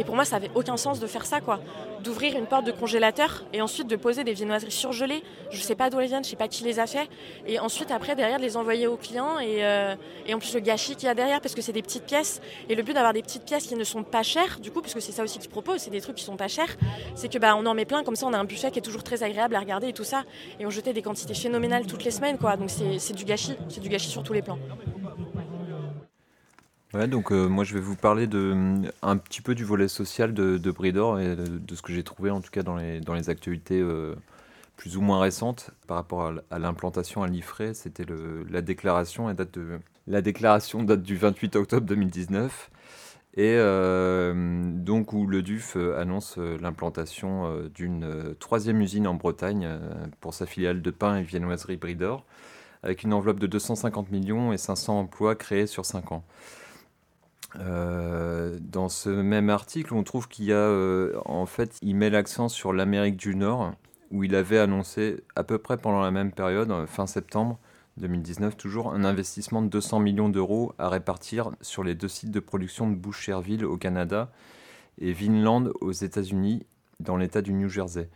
Et pour moi, ça n'avait aucun sens de faire ça, quoi. D'ouvrir une porte de congélateur et ensuite de poser des viennoiseries surgelées. Je ne sais pas d'où elles viennent, je sais pas qui les a fait. Et ensuite, après, derrière, de les envoyer aux clients. Et, euh, et en plus, le gâchis qu'il y a derrière, parce que c'est des petites pièces. Et le but d'avoir des petites pièces qui ne sont pas chères, du coup, parce que c'est ça aussi qu'ils proposent, c'est des trucs qui sont pas chers, c'est que bah, on en met plein, comme ça, on a un buffet qui est toujours très agréable à regarder et tout ça. Et on jetait des quantités phénoménales toutes les semaines, quoi. Donc c'est du gâchis, c'est du gâchis sur tous les plans. Donc euh, moi je vais vous parler de, un petit peu du volet social de, Bridor et de, ce que j'ai trouvé en tout cas dans les, dans les actualités euh, plus ou moins récentes par rapport à, l'implantation à l'IFRE. C'était la déclaration, date de, la déclaration date du 28 octobre 2019 et euh, donc où le DUF annonce l'implantation d'une troisième usine en Bretagne pour sa filiale de pain et viennoiserie Bridor avec une enveloppe de 250 millions et 500 emplois créés sur 5 ans. Euh, dans ce même article, on trouve qu'il y a, euh, en fait, il met l'accent sur l'Amérique du Nord, où il avait annoncé à peu près pendant la même période, euh, fin septembre 2019 toujours, un investissement de 200 millions d'euros à répartir sur les deux sites de production de Boucherville au Canada et Vinland aux États-Unis, dans l'État du New Jersey.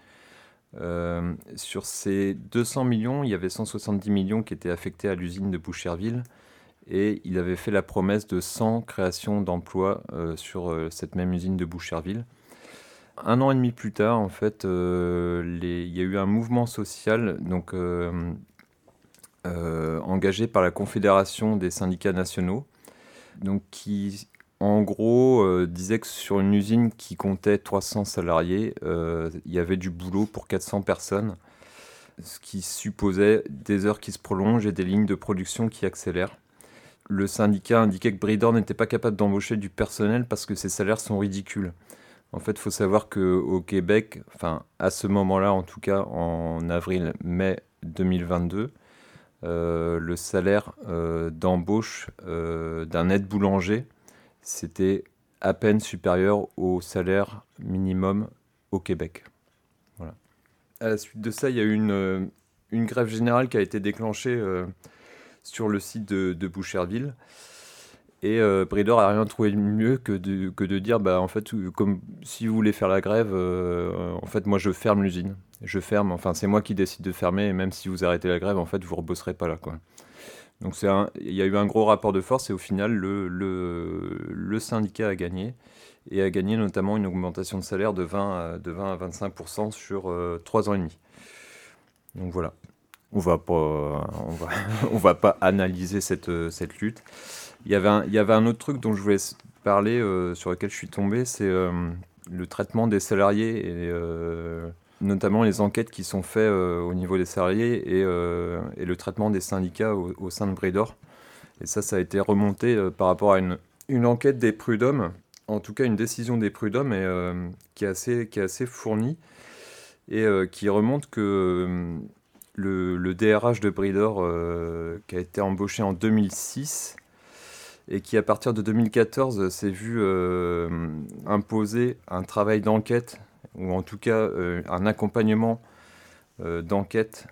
sur ces 200 millions, il y avait 170 millions qui étaient affectés à l'usine de Boucherville et il avait fait la promesse de 100 créations d'emplois euh, sur euh, cette même usine de Boucherville. Un an et demi plus tard, en fait, euh, il y a eu un mouvement social donc, engagé par la Confédération des syndicats nationaux, donc, qui en gros disait que sur une usine qui comptait 300 salariés, il y avait du boulot pour 400 personnes, ce qui supposait des heures qui se prolongent et des lignes de production qui accélèrent le syndicat indiquait que Bridor n'était pas capable d'embaucher du personnel parce que ses salaires sont ridicules. En fait, il faut savoir qu'au Québec, enfin à ce moment-là, en tout cas en avril-mai 2022, euh, le salaire euh, d'embauche euh, d'un aide boulanger, c'était à peine supérieur au salaire minimum au Québec. À la suite de ça, il y a eu une grève générale qui a été déclenchée sur le site de, Boucherville. Et euh, Bridor a rien trouvé de mieux que de, que de dire, bah, en fait, comme si vous voulez faire la grève, euh, en fait, moi, je ferme l'usine. Je ferme, enfin, c'est moi qui décide de fermer, et même si vous arrêtez la grève, en fait, vous ne rebosserez pas là, quoi. Donc, il y a eu un gros rapport de force, et au final, le, le, le, syndicat a gagné, et a gagné notamment une augmentation de salaire de 20 à, de 20 à 25% sur euh, 3 ans et demi. Donc, voilà. On va pas, on va, on va pas analyser cette, cette lutte. Il y, avait un, il y avait un autre truc dont je voulais parler, euh, sur lequel je suis tombé, c'est euh, le traitement des salariés et euh, notamment les enquêtes qui sont faites au niveau des salariés et, et, le traitement des syndicats au, sein de Bridor. Et ça, ça a été remonté par rapport à une, une enquête des prud'hommes, en tout cas une décision des prud'hommes et, qui, qui est assez fournie et qui remonte que le, DRH de Bridor, qui a été embauché en 2006, et qui à partir de 2014 s'est vu euh, imposer un travail d'enquête, ou en tout cas euh, un accompagnement euh, d'enquête,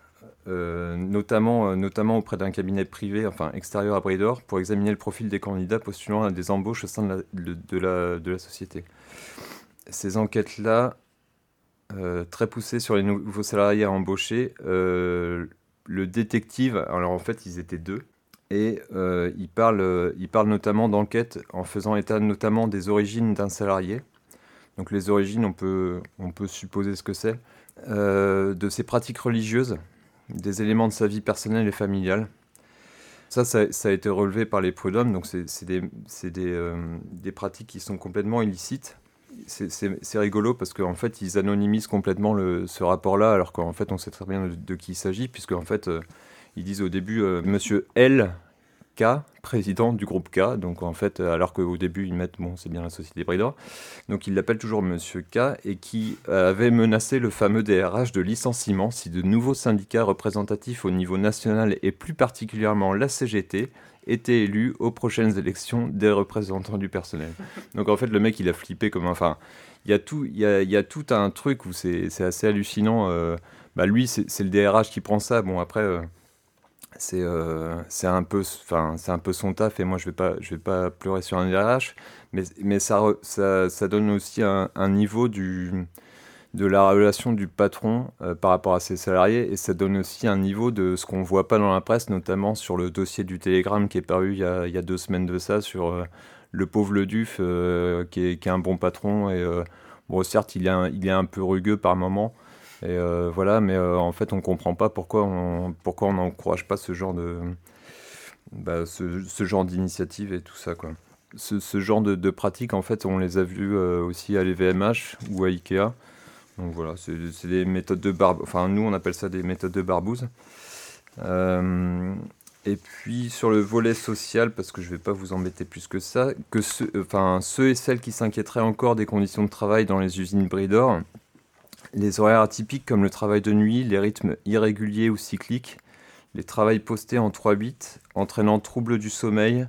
notamment, notamment auprès d'un cabinet privé, enfin extérieur à Bridor, pour examiner le profil des candidats postulant à des embauches au sein de la, de la, de la société. Ces enquêtes-là, très poussées sur les nouveaux salariés à embaucher, le détective, alors en fait ils étaient deux, et euh, il, parle, euh, il parle notamment d'enquête en faisant état notamment des origines d'un salarié. Donc les origines, on peut, on peut supposer ce que c'est. Euh, de ses pratiques religieuses, des éléments de sa vie personnelle et familiale. Ça, ça, a été relevé par les prud'hommes, donc c'est des, des, euh, des, pratiques qui sont complètement illicites. C'est rigolo parce qu'en fait, ils anonymisent complètement ce rapport-là, alors qu'en fait, on sait très bien de, qui il s'agit, puisque en fait, ils disent au début euh, Monsieur L. K, président du groupe K, donc en fait, alors qu'au début ils mettent, bon, c'est bien la société Bridor, donc ils l'appellent toujours Monsieur K, et qui avait menacé le fameux DRH de licenciement si de nouveaux syndicats représentatifs au niveau national et plus particulièrement la CGT étaient élus aux prochaines élections des représentants du personnel. Donc en fait, le mec il a flippé comme enfin, il y a tout, y a, y a tout un truc où c'est assez hallucinant. Euh, bah lui, c'est le DRH qui prend ça. Bon après. Euh, c'est euh, un, peu, un peu son taf et moi je ne vais, pas, vais pas pleurer sur un DRH, mais, mais ça, ça, ça donne aussi un, niveau du, de la relation du patron euh, par rapport à ses salariés et ça donne aussi un niveau de ce qu'on ne voit pas dans la presse, notamment sur le dossier du Télégramme qui est paru il y a, il y a deux semaines de ça sur euh, le pauvre Le Duf euh, qui, est, qui, est, un bon patron et bon certes il est, un, il est un peu rugueux par moment et voilà, mais en fait, on comprend pas pourquoi on n'encourage pas ce genre de bah, ce, ce, genre d'initiative et tout ça quoi. Ce, ce genre de, de pratiques, en fait, on les a vues aussi à l'EVMH ou à Ikea. Donc voilà, c'est des méthodes de barbe. Enfin, nous, on appelle ça des méthodes de barbouze. Euh, et puis sur le volet social, parce que je ne vais pas vous embêter plus que ça, que ceux, enfin, ceux et celles qui s'inquiéteraient encore des conditions de travail dans les usines Bridor, les horaires atypiques comme le travail de nuit, les rythmes irréguliers ou cycliques, les travails postés en 3-8 entraînant troubles du sommeil,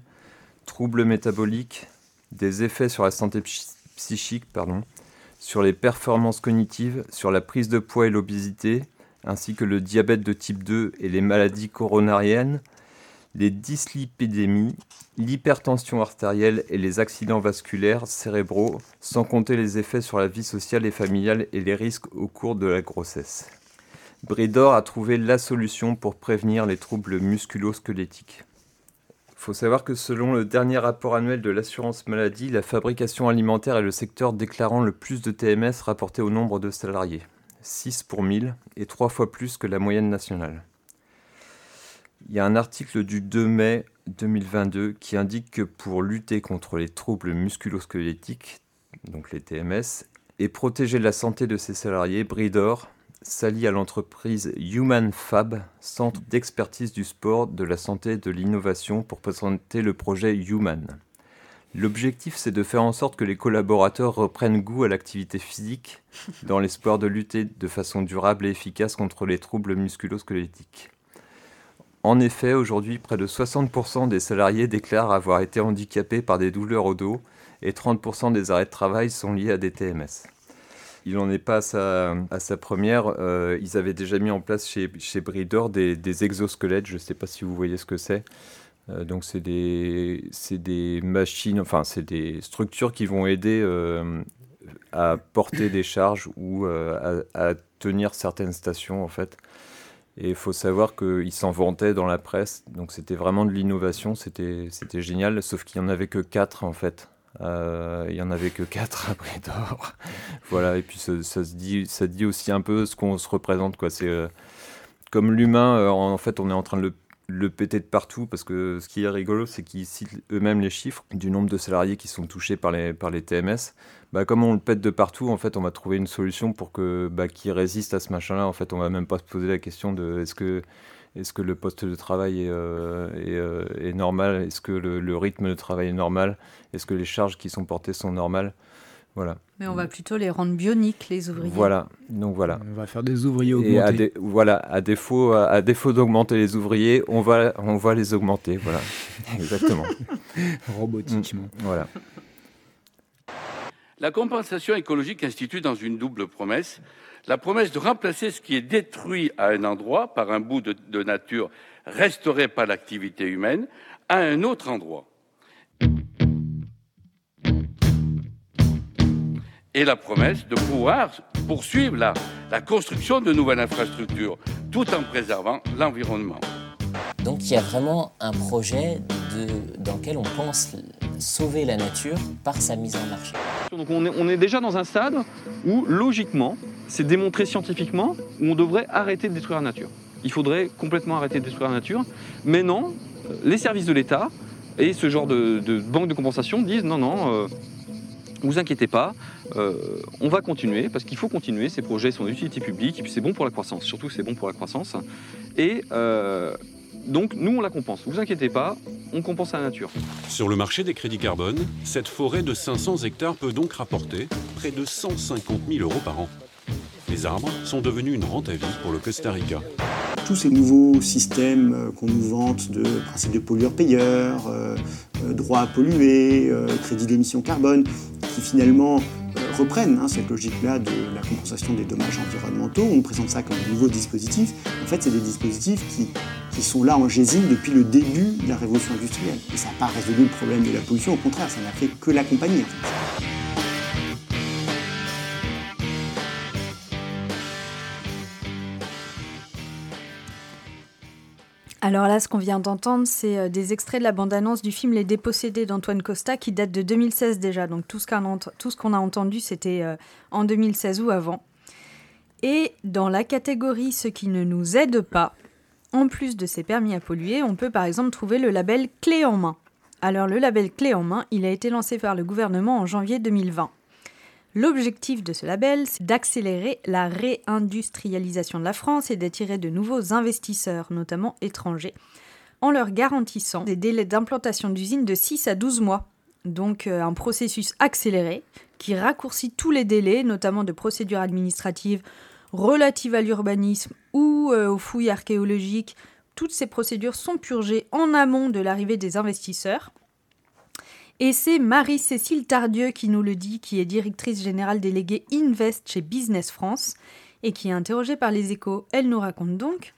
troubles métaboliques, des effets sur la santé psychique, pardon, sur les performances cognitives, sur la prise de poids et l'obésité, ainsi que le diabète de type 2 et les maladies coronariennes, les dyslipidémies, l'hypertension artérielle et les accidents vasculaires cérébraux, sans compter les effets sur la vie sociale et familiale et les risques au cours de la grossesse. Bridor a trouvé la solution pour prévenir les troubles musculo-squelettiques. Il faut savoir que selon le dernier rapport annuel de l'assurance maladie, la fabrication alimentaire est le secteur déclarant le plus de TMS rapporté au nombre de salariés, 6 pour 1000 et 3 fois plus que la moyenne nationale. Il y a un article du 2 mai 2022 qui indique que pour lutter contre les troubles musculo-squelettiques, donc les TMS, et protéger la santé de ses salariés, Bridor s'allie à l'entreprise Human Fab, centre d'expertise du sport, de la santé et de l'innovation, pour présenter le projet Human. L'objectif, c'est de faire en sorte que les collaborateurs reprennent goût à l'activité physique dans l'espoir de lutter de façon durable et efficace contre les troubles musculo-squelettiques. En effet, aujourd'hui, près de 60% des salariés déclarent avoir été handicapés par des douleurs au dos et 30% des arrêts de travail sont liés à des TMS. Il n'en est pas à sa, première. Euh, ils avaient déjà mis en place chez, chez Bridor des, exosquelettes. Je ne sais pas si vous voyez ce que c'est. Euh, donc c'est des, des machines, enfin c'est des structures qui vont aider euh, à porter des charges ou à, tenir certaines stations en fait. Et il faut savoir qu'ils s'en vantaient dans la presse, donc c'était vraiment de l'innovation, c'était c'était génial, sauf qu'il n'y en avait que 4 en fait. Euh, il y en avait que 4 à Bridor. voilà, et puis ça, ça se dit, ça dit aussi un peu ce qu'on se représente. quoi. C'est euh, Comme l'humain, euh, en fait, on est en train de le, le péter de partout, parce que ce qui est rigolo, c'est qu'ils citent eux-mêmes les chiffres du nombre de salariés qui sont touchés par les, par les TMS. Bah, comme on le pète de partout, en fait, on va trouver une solution pour que bah, qui résiste à ce machin-là. En fait, on va même pas se poser la question de est-ce que est-ce que le poste de travail est, euh, est, euh, est normal? Est-ce que le, le rythme de travail est normal? Est-ce que les charges qui sont portées sont normales? Voilà. Mais on va plutôt les rendre bioniques, les ouvriers. Voilà, donc voilà. On va faire des ouvriers Et à, augmentés. dé- voilà, à défaut, à, à défaut d'augmenter les ouvriers, on va, on va les augmenter. Voilà, exactement. Robotiquement. Mm, voilà. La compensation écologique institue dans une double promesse la promesse de remplacer ce qui est détruit à un endroit par un bout de, de nature restauré par l'activité humaine à un autre endroit. Et la promesse de pouvoir poursuivre la, la construction de nouvelles infrastructures tout en préservant l'environnement. Donc il y a vraiment un projet de- dans lequel on pense sauver la nature par sa mise en marché. Donc on est, on est déjà dans un stade où, logiquement, c'est démontré scientifiquement, où on devrait arrêter de détruire la nature. Il faudrait complètement arrêter de détruire la nature. Mais non, euh, les services de l'État et ce genre de, banque de compensation disent non, non, euh, vous inquiétez pas, euh, on va continuer, parce qu'il faut continuer, ces projets sont d'utilité publique, et puis c'est bon pour la croissance, surtout c'est bon pour la croissance. Et euh, donc nous, on la compense. Vous inquiétez pas, on compense à la nature. Sur le marché des crédits carbone, cette forêt de 500 hectares peut donc rapporter près de 150 000 euros par an. Les arbres sont devenus une rente à vie pour le Costa Rica. tous ces nouveaux systèmes euh, qu'on nous vante de principe de pollueur-payeur, euh, euh, droit à polluer, crédit d'émission carbone, qui finalement reprennent hein, cette logique-là de la compensation des dommages environnementaux. On présente ça comme un nouveau dispositif. En fait, c'est des dispositifs qui, qui sont là en gésine depuis le début de la révolution industrielle. Et ça n'a pas résolu le problème de la pollution, au contraire, ça n'a fait que l'accompagner. Alors là, ce qu'on vient d'entendre, c'est euh, des extraits de la bande-annonce du film Les Dépossédés d'Antoine Costa qui date de 2016 déjà. Donc tout ce qu'on a, entendu, c'était euh, en 2016 ou avant. Et dans la catégorie ce qui ne nous aide pas, en plus de ces permis à polluer, on peut par exemple trouver le label Clé en main. Alors le label Clé en main, il a été lancé par le gouvernement en janvier 2020. L'objectif de ce label, c'est d'accélérer la réindustrialisation de la France et d'attirer de nouveaux investisseurs, notamment étrangers, en leur garantissant des délais d'implantation d'usines de 6 à 12 mois. Donc euh, un processus accéléré qui raccourcit tous les délais, notamment de procédures administratives relatives à l'urbanisme ou euh, aux fouilles archéologiques. Toutes ces procédures sont purgées en amont de l'arrivée des investisseurs. Et c'est Marie-Cécile Tardieu qui nous le dit, qui est directrice générale déléguée Invest chez Business France et qui est interrogée par les échos. Elle nous raconte donc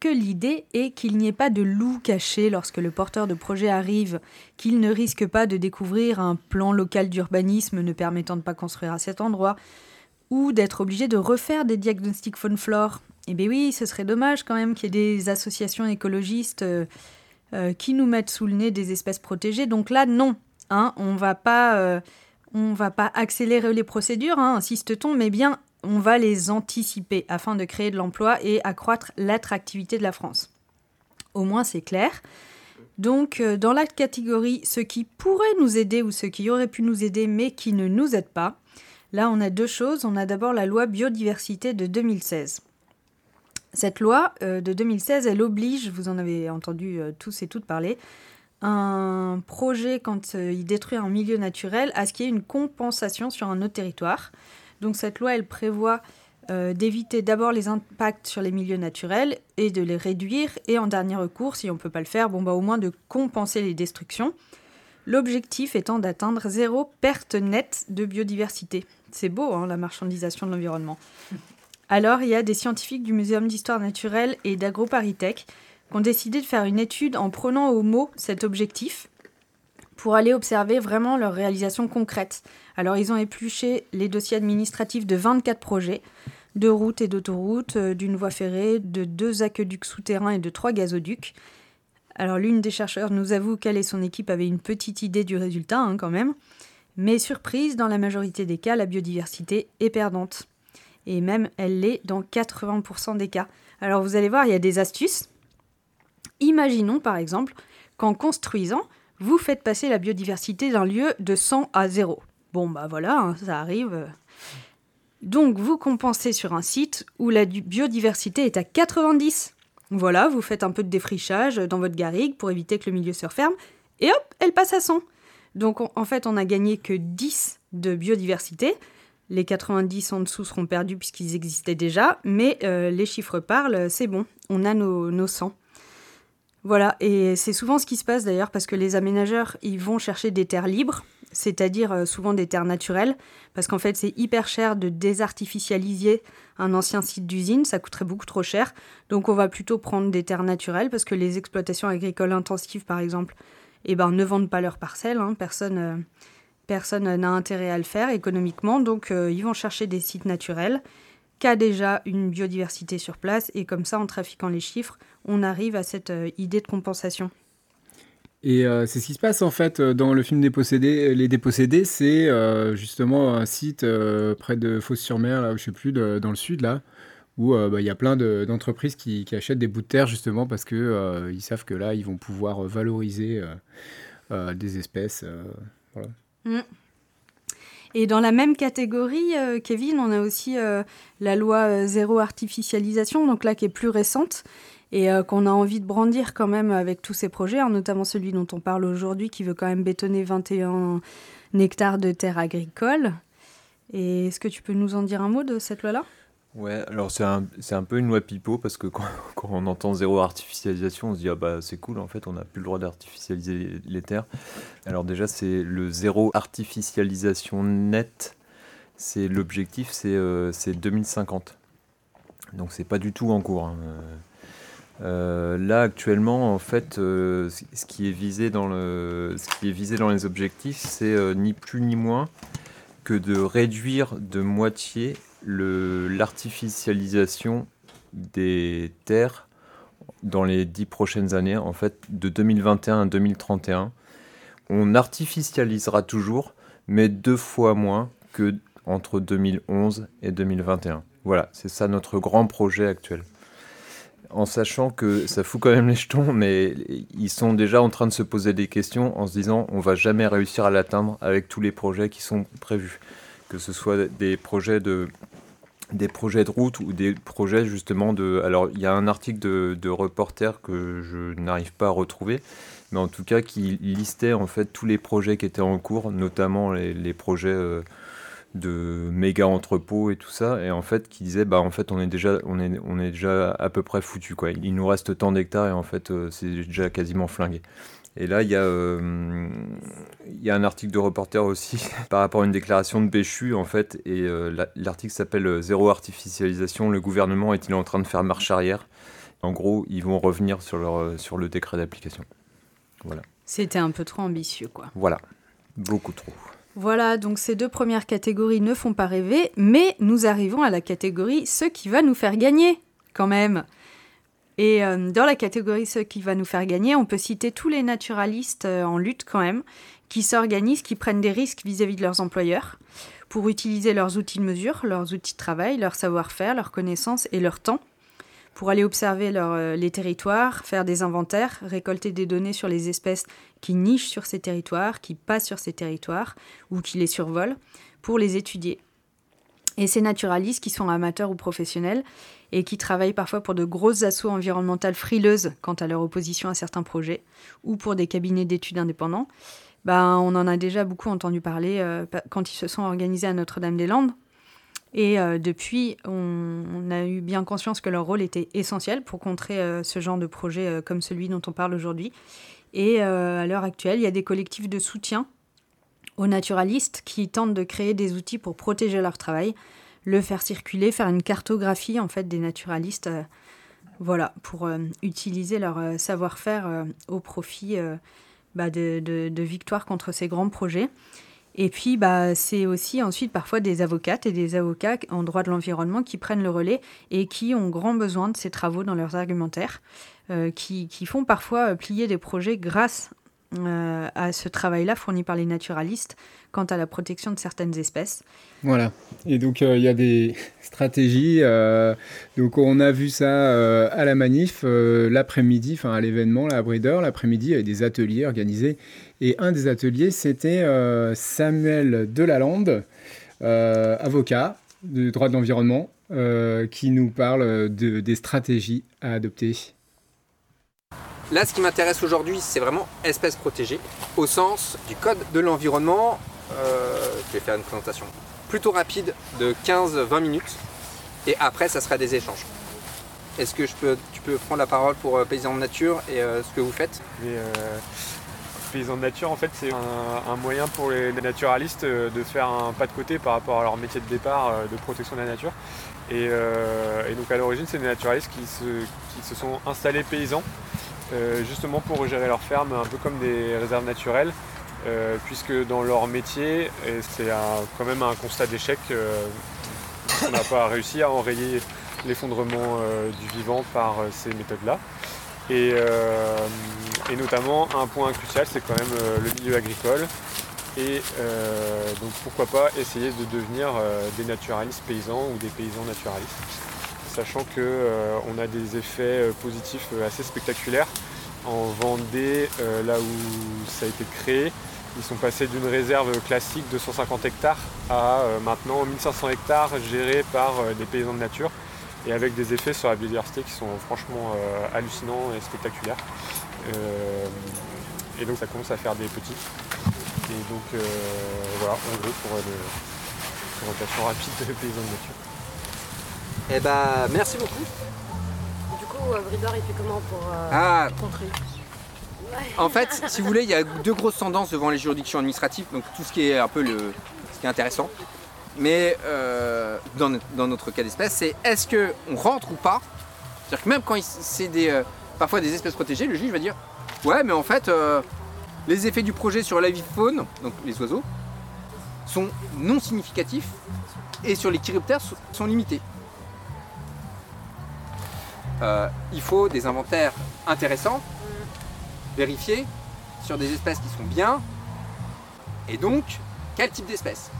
que l'idée est qu'il n'y ait pas de loup caché lorsque le porteur de projet arrive, qu'il ne risque pas de découvrir un plan local d'urbanisme ne permettant de pas construire à cet endroit, ou d'être obligé de refaire des diagnostics faune flore. Eh bien oui, ce serait dommage quand même qu'il y ait des associations écologistes euh, euh, qui nous mettent sous le nez des espèces protégées. Donc là, non, hein, on va pas, euh, on va pas accélérer les procédures, hein, insiste-t-on, mais bien on va les anticiper afin de créer de l'emploi et accroître l'attractivité de la France. Au moins c'est clair. Donc euh, dans la catégorie ce qui pourrait nous aider ou ce qui aurait pu nous aider mais qui ne nous aide pas, là on a deux choses. On a d'abord la loi biodiversité de 2016. Cette loi euh, de 2016, elle oblige, vous en avez entendu tous et toutes parler, un projet quand euh, il détruit un milieu naturel à ce qu'il y ait une compensation sur un autre territoire. Donc cette loi, elle prévoit euh, d'éviter d'abord les impacts sur les milieux naturels et de les réduire, et en dernier recours, si on ne peut pas le faire, bon, bah, au moins de compenser les destructions. L'objectif étant d'atteindre zéro perte nette de biodiversité. C'est beau, hein, la marchandisation de l'environnement. Alors, il y a des scientifiques du Muséum d'histoire naturelle et d'AgroParisTech qui ont décidé de faire une étude en prenant au mot cet objectif pour aller observer vraiment leur réalisation concrète. Alors, ils ont épluché les dossiers administratifs de 24 projets, de routes et d'autoroutes, euh, d'une voie ferrée, de deux aqueducs souterrains et de trois gazoducs. Alors, l'une des chercheurs nous avoue qu'elle et son équipe avaient une petite idée du résultat, hein, quand même. Mais surprise, dans la majorité des cas, la biodiversité est perdante. Et même, elle l'est dans 80% des cas. Alors, vous allez voir, il y a des astuces. Imaginons, par exemple, qu'en construisant, vous faites passer la biodiversité d'un lieu de 100 à 0. Bon, bah voilà, hein, ça arrive. Donc, vous compensez sur un site où la biodiversité est à 90. Voilà, vous faites un peu de défrichage dans votre garrigue pour éviter que le milieu se referme, et hop, elle passe à 100. Donc, en fait, on n'a gagné que 10 de biodiversité. Les 90 en dessous seront perdus puisqu'ils existaient déjà, mais euh, les chiffres parlent, c'est bon, on a nos, nos 100. Voilà, et c'est souvent ce qui se passe d'ailleurs parce que les aménageurs, ils vont chercher des terres libres, c'est-à-dire euh, souvent des terres naturelles, parce qu'en fait c'est hyper cher de désartificialiser un ancien site d'usine, ça coûterait beaucoup trop cher, donc on va plutôt prendre des terres naturelles, parce que les exploitations agricoles intensives par exemple, eh ben, ne vendent pas leurs parcelles, hein. personne euh, personne n'a intérêt à le faire économiquement, donc euh, ils vont chercher des sites naturels qui a déjà une biodiversité sur place, et comme ça, en trafiquant les chiffres, on arrive à cette euh, idée de compensation. Et euh, c'est ce qui se passe en fait euh, dans le film Dépossédés. Les Dépossédés, c'est justement un site près de Fos-sur-Mer, là, je sais plus, dans le sud, là, où bah, il y a plein d'entreprises qui, qui, achètent des bouts de terre justement parce qu'ils ils savent que là, ils vont pouvoir valoriser des espèces. Voilà. Mmh. Et dans la même catégorie, euh, Kevin, on a aussi euh, la loi zéro artificialisation, donc là qui est plus récente et qu'on a envie de brandir quand même avec tous ces projets, hein, notamment celui dont on parle aujourd'hui qui veut quand même bétonner 21 hectares de terres agricoles. Et est-ce que tu peux nous en dire un mot de cette loi-là? Ouais, alors c'est un, peu une loi pipeau parce que quand, on entend zéro artificialisation, on se dit ah bah c'est cool en fait on n'a plus le droit d'artificialiser les terres. Alors déjà c'est le zéro artificialisation net, c'est l'objectif c'est euh, 2050. Donc c'est pas du tout en cours. Hein. Euh, là actuellement en fait euh, ce qui est visé dans les objectifs c'est euh, ni plus ni moins que de réduire de moitié l'artificialisation des terres dans les dix prochaines années, en fait, de 2021 à 2031. On artificialisera toujours, mais deux fois moins que entre 2011 et 2021. Voilà, c'est ça notre grand projet actuel. En sachant que ça fout quand même les jetons, mais ils sont déjà en train de se poser des questions en se disant on va jamais réussir à l'atteindre avec tous les projets qui sont prévus. Que ce soit des projets de des route ou des projets justement de... Alors il y a un article de, reporter que je n'arrive pas à retrouver, mais en tout cas qui listait en fait tous les projets qui étaient en cours, notamment les, les projets euh, de méga entrepôts et tout ça, et en fait qui disait bah en fait on est déjà on est on est déjà à peu près foutu quoi. Il nous reste tant d'hectares et en fait euh, c'est déjà quasiment flingué. Et là, il y, a, euh, il y a un article de reporter aussi par rapport à une déclaration de Béchu, en fait, et euh, l'article s'appelle Zéro artificialisation, le gouvernement est-il en train de faire marche arrière? En gros, ils vont revenir sur, leur, sur le décret d'application. Voilà. C'était un peu trop ambitieux, quoi. Voilà, beaucoup trop. Voilà, donc ces deux premières catégories ne font pas rêver, mais nous arrivons à la catégorie ce qui va nous faire gagner, quand même. Et euh, dans la catégorie ce qui va nous faire gagner, on peut citer tous les naturalistes euh, en lutte quand même, qui s'organisent, qui prennent des risques vis-à-vis de leurs employeurs pour utiliser leurs outils de mesure, leurs outils de travail, leur savoir-faire, leurs connaissances et leur temps pour aller observer euh, les territoires, faire des inventaires, récolter des données sur les espèces qui nichent sur ces territoires, qui passent sur ces territoires ou qui les survolent, pour les étudier. Et ces naturalistes qui sont amateurs ou professionnels et qui travaillent parfois pour de grosses assauts environnementales frileuses quant à leur opposition à certains projets ou pour des cabinets d'études indépendants, ben, on en a déjà beaucoup entendu parler euh, quand ils se sont organisés à Notre-Dame-des-Landes. Et euh, depuis, on, a eu bien conscience que leur rôle était essentiel pour contrer euh, ce genre de projet comme celui dont on parle aujourd'hui. Et euh, à l'heure actuelle, il y a des collectifs de soutien aux naturalistes qui tentent de créer des outils pour protéger leur travail, le faire circuler, faire une cartographie en fait des naturalistes, euh, voilà, pour euh, utiliser leur euh, savoir-faire euh, au profit euh, bah, de victoires contre ces grands projets. Et puis, bah, c'est aussi ensuite parfois des avocates et des avocats en droit de l'environnement qui prennent le relais et qui ont grand besoin de ces travaux dans leurs argumentaires, euh, qui, font parfois euh, plier des projets grâce euh, à ce travail-là fourni par les naturalistes quant à la protection de certaines espèces. Voilà. Et donc, il y a des stratégies. donc, on a vu ça à la manif l'après-midi, enfin à l'événement, à Breeder. L'après-midi, il y avait des ateliers organisés. Et un des ateliers, c'était euh, Samuel Delalande, euh, avocat de droit de l'environnement, euh, qui nous parle de, des stratégies à adopter. Là, ce qui m'intéresse aujourd'hui, c'est vraiment espèces protégées, au sens du Code de l'environnement. Euh, je vais faire une présentation plutôt rapide de 15-20 minutes, et après, ça sera des échanges. Est-ce que je peux, tu peux prendre la parole pour euh, Paysans de Nature et euh, ce que vous faites? Paysans de nature, en fait, c'est un, moyen pour les naturalistes euh, de faire un pas de côté par rapport à leur métier de départ euh, de protection de la nature. Et, euh, et donc à l'origine, c'est des naturalistes qui se, qui se sont installés paysans, justement pour gérer leur ferme un peu comme des réserves naturelles, puisque dans leur métier, c'est quand même un constat d'échec, on n'a pas réussi à enrayer l'effondrement du vivant par ces méthodes-là. Et, euh, et notamment, un point crucial, c'est quand même euh, le milieu agricole. Et euh, donc pourquoi pas essayer de devenir des naturalistes paysans ou des paysans naturalistes, sachant que euh, on a des effets positifs assez spectaculaires. En Vendée, là où ça a été créé, ils sont passés d'une réserve classique de 150 hectares à maintenant 1500 hectares gérés par des paysans de nature et avec des effets sur la biodiversité qui sont franchement euh, hallucinants et spectaculaires. Euh, et donc ça commence à faire des petits. Et donc euh, voilà, en gros pour une présentation rapide de paysans de nature. Eh ben, merci beaucoup. Du coup, Bridor, il fait comment pour euh, Ah. contrer En fait, si vous voulez, il y a deux grosses tendances devant les juridictions administratives, donc tout ce qui est un peu le, ce qui est intéressant. Mais euh, dans, no- dans notre cas d'espèce, c'est est-ce qu'on rentre ou pas? C'est-à-dire que même quand c'est des, euh, parfois des espèces protégées, le juge va dire Ouais, mais en fait, euh, les effets du projet sur la vie faune, donc les oiseaux, sont non significatifs et sur les chiroptères sont- limités. Il faut des inventaires intéressants, vérifiés, sur des espèces qui sont bien, et donc quel type d'espèce?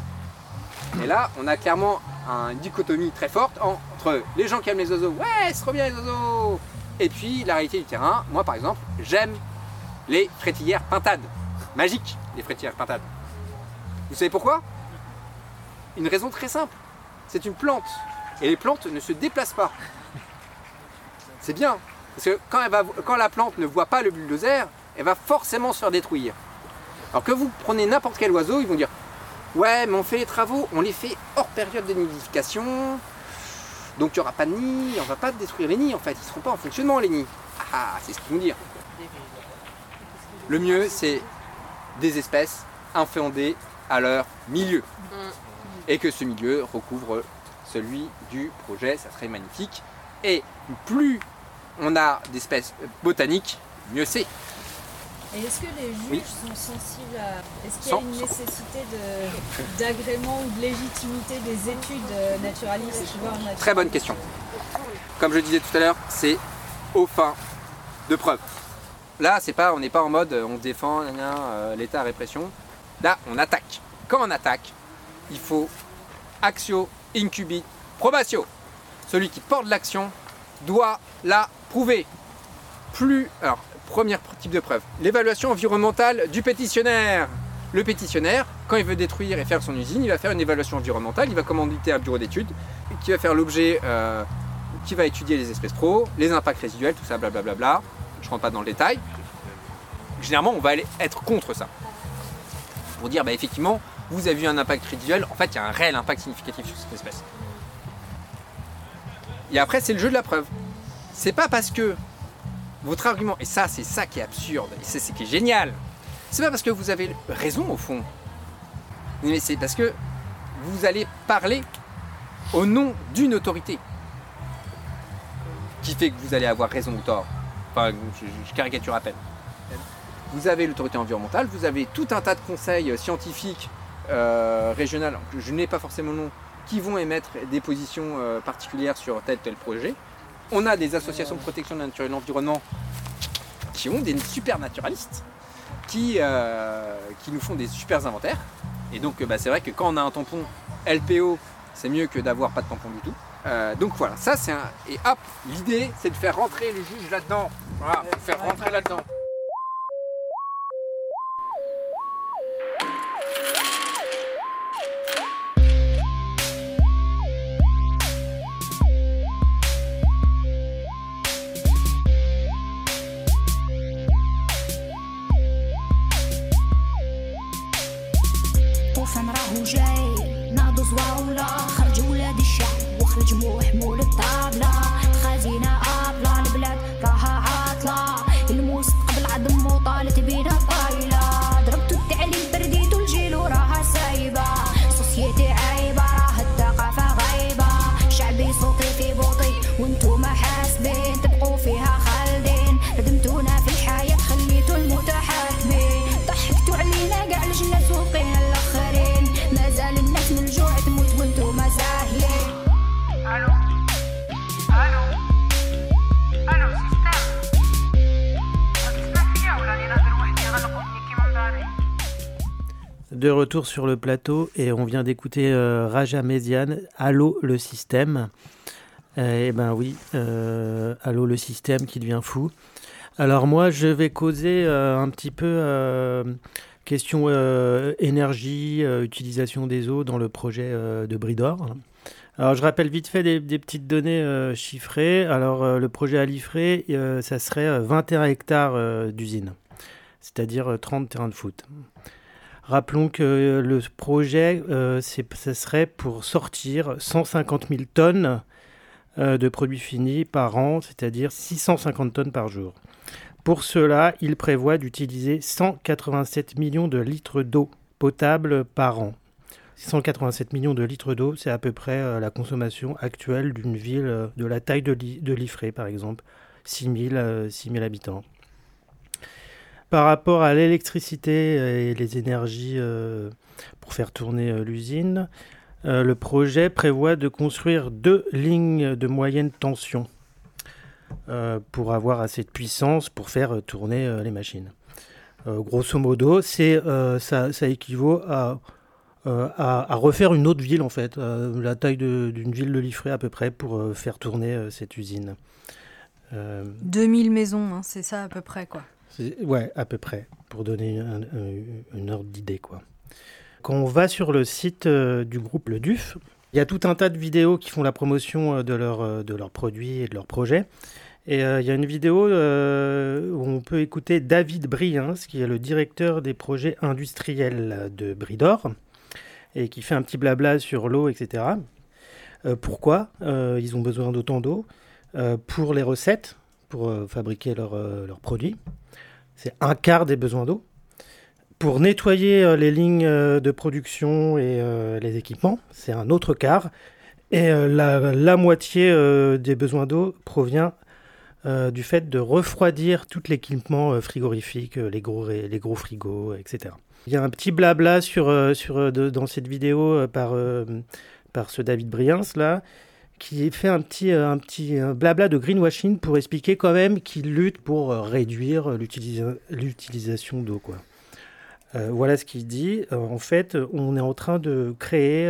Et là, on a clairement une dichotomie très forte entre les gens qui aiment les oiseaux, ouais, c'est trop bien les oiseaux, et puis la réalité du terrain. Moi, par exemple, j'aime les frétillères pintades. Magiques, les frétillères pintades. Vous savez pourquoi? Une raison très simple. C'est une plante. Et les plantes ne se déplacent pas. C'est bien. Parce que quand, quand la plante ne voit pas le bulldozer, elle va forcément se faire détruire. Alors que vous prenez n'importe quel oiseau, ils vont dire Ouais, mais on fait les travaux, on les fait hors période de nidification. Donc il n'y aura pas de nid, on va pas détruire les nids en fait, ils ne seront pas en fonctionnement les nids. Ah, c'est ce qu'ils vont dire. Le mieux, c'est des espèces inféondées à leur milieu. Et que ce milieu recouvre celui du projet, ça serait magnifique. Et plus on a d'espèces botaniques, mieux c'est. Et est-ce que les juges Oui. sont sensibles à. Est-ce qu'il y a Sans- une sans- nécessité de- d'agrément ou de légitimité des études euh, naturalistes naturalistes Très bonne question. Comme je disais tout à l'heure, c'est aux fins de preuve. Là, c'est pas, on n'est pas en mode euh, on défend euh, l'État répression. Là, on attaque. Quand on attaque, il faut actio, incubit, probatio. Celui qui porte l'action doit la prouver. Plus, alors, premier type de preuve, l'évaluation environnementale du pétitionnaire. Le pétitionnaire, quand il veut détruire et faire son usine, il va faire une évaluation environnementale, il va commanditer un bureau d'études qui va faire l'objet, euh, qui va étudier les espèces pro, les impacts résiduels, tout ça, blablabla. Je rentre pas dans le détail. Généralement, on va aller être contre ça. Pour dire, bah, effectivement, vous avez vu un impact résiduel, en fait, il y a un réel impact significatif sur cette espèce. Et après, c'est le jeu de la preuve. C'est pas parce que votre argument, et ça, c'est ça qui est absurde, et c'est ce qui est génial. C'est pas parce que vous avez raison au fond, mais c'est parce que vous allez parler au nom d'une autorité qui fait que vous allez avoir raison ou tort. Enfin, je, caricature à peine. Vous avez l'autorité environnementale, vous avez tout un tas de conseils scientifiques euh, régionaux, je n'ai pas forcément le nom, qui vont émettre des positions euh, particulières sur tel tel projet. On a des associations de protection de la nature et de l'environnement qui ont des super naturalistes qui, euh, qui nous font des super inventaires. Et donc bah, c'est vrai que quand on a un tampon LPO, c'est mieux que d'avoir pas de tampon du tout. Euh, donc voilà, ça c'est un. Et hop, l'idée c'est de faire rentrer le juge là-dedans. Voilà, faire rentrer là-dedans. Sur le plateau et on vient d'écouter euh, Raja Méziane, Allô le système. Eh ben oui, euh, Allô le système qui devient fou. Alors moi je vais causer euh, un petit peu euh, question énergie, utilisation des eaux dans le projet de Bridor. Alors je rappelle vite fait des, des petites données chiffrées. Alors le projet à Liffré, ça serait euh, 21 hectares d'usine, c'est-à-dire euh, 30 terrains de foot. Rappelons que le projet, euh, ce serait pour sortir 150 000 tonnes euh, de produits finis par an, c'est-à-dire 650 tonnes par jour. Pour cela, il prévoit d'utiliser 187 millions de litres d'eau potable par an. 187 millions de litres d'eau, c'est à peu près euh, la consommation actuelle d'une ville euh, de la taille de, Li- de Liffré, par exemple, 6 000, euh, 6 000 habitants. Par rapport à l'électricité et les énergies euh, pour faire tourner euh, l'usine, euh, le projet prévoit de construire deux lignes de moyenne tension pour avoir assez de puissance pour faire tourner les machines. Grosso modo, c'est, ça, équivaut à, refaire une autre ville en fait, la taille d'une ville de Liffré à peu près pour faire tourner cette usine. Euh, 2000 maisons, hein, c'est ça à peu près quoi. Ouais, à peu près, pour donner un- un- une ordre d'idée, quoi. Quand on va sur le site euh, du groupe Le DUF, il y a tout un tas de vidéos qui font la promotion euh, de, leur, euh, de leurs produits et de leurs projets. Et il y a une vidéo où on peut écouter David Briens, qui est le directeur des projets industriels de Bridor, et qui fait un petit blabla sur l'eau, etc. Pourquoi? Ils ont besoin d'autant d'eau Pour les recettes, pour fabriquer leurs leurs produits. C'est un quart des besoins d'eau. Pour nettoyer euh, les lignes euh, de production et euh, les équipements, c'est un autre quart. Et la, moitié des besoins d'eau provient du fait de refroidir tout l'équipement frigorifique, les, gros, les gros frigos, etc. Il y a un petit blabla sur, sur, dans cette vidéo par, par ce David Briens là, qui fait un petit, euh, un petit euh, blabla de greenwashing pour expliquer quand même qu'il lutte pour euh, réduire l'utilisa- l'utilisation d'eau. voilà ce qu'il dit. En fait, on est en train de créer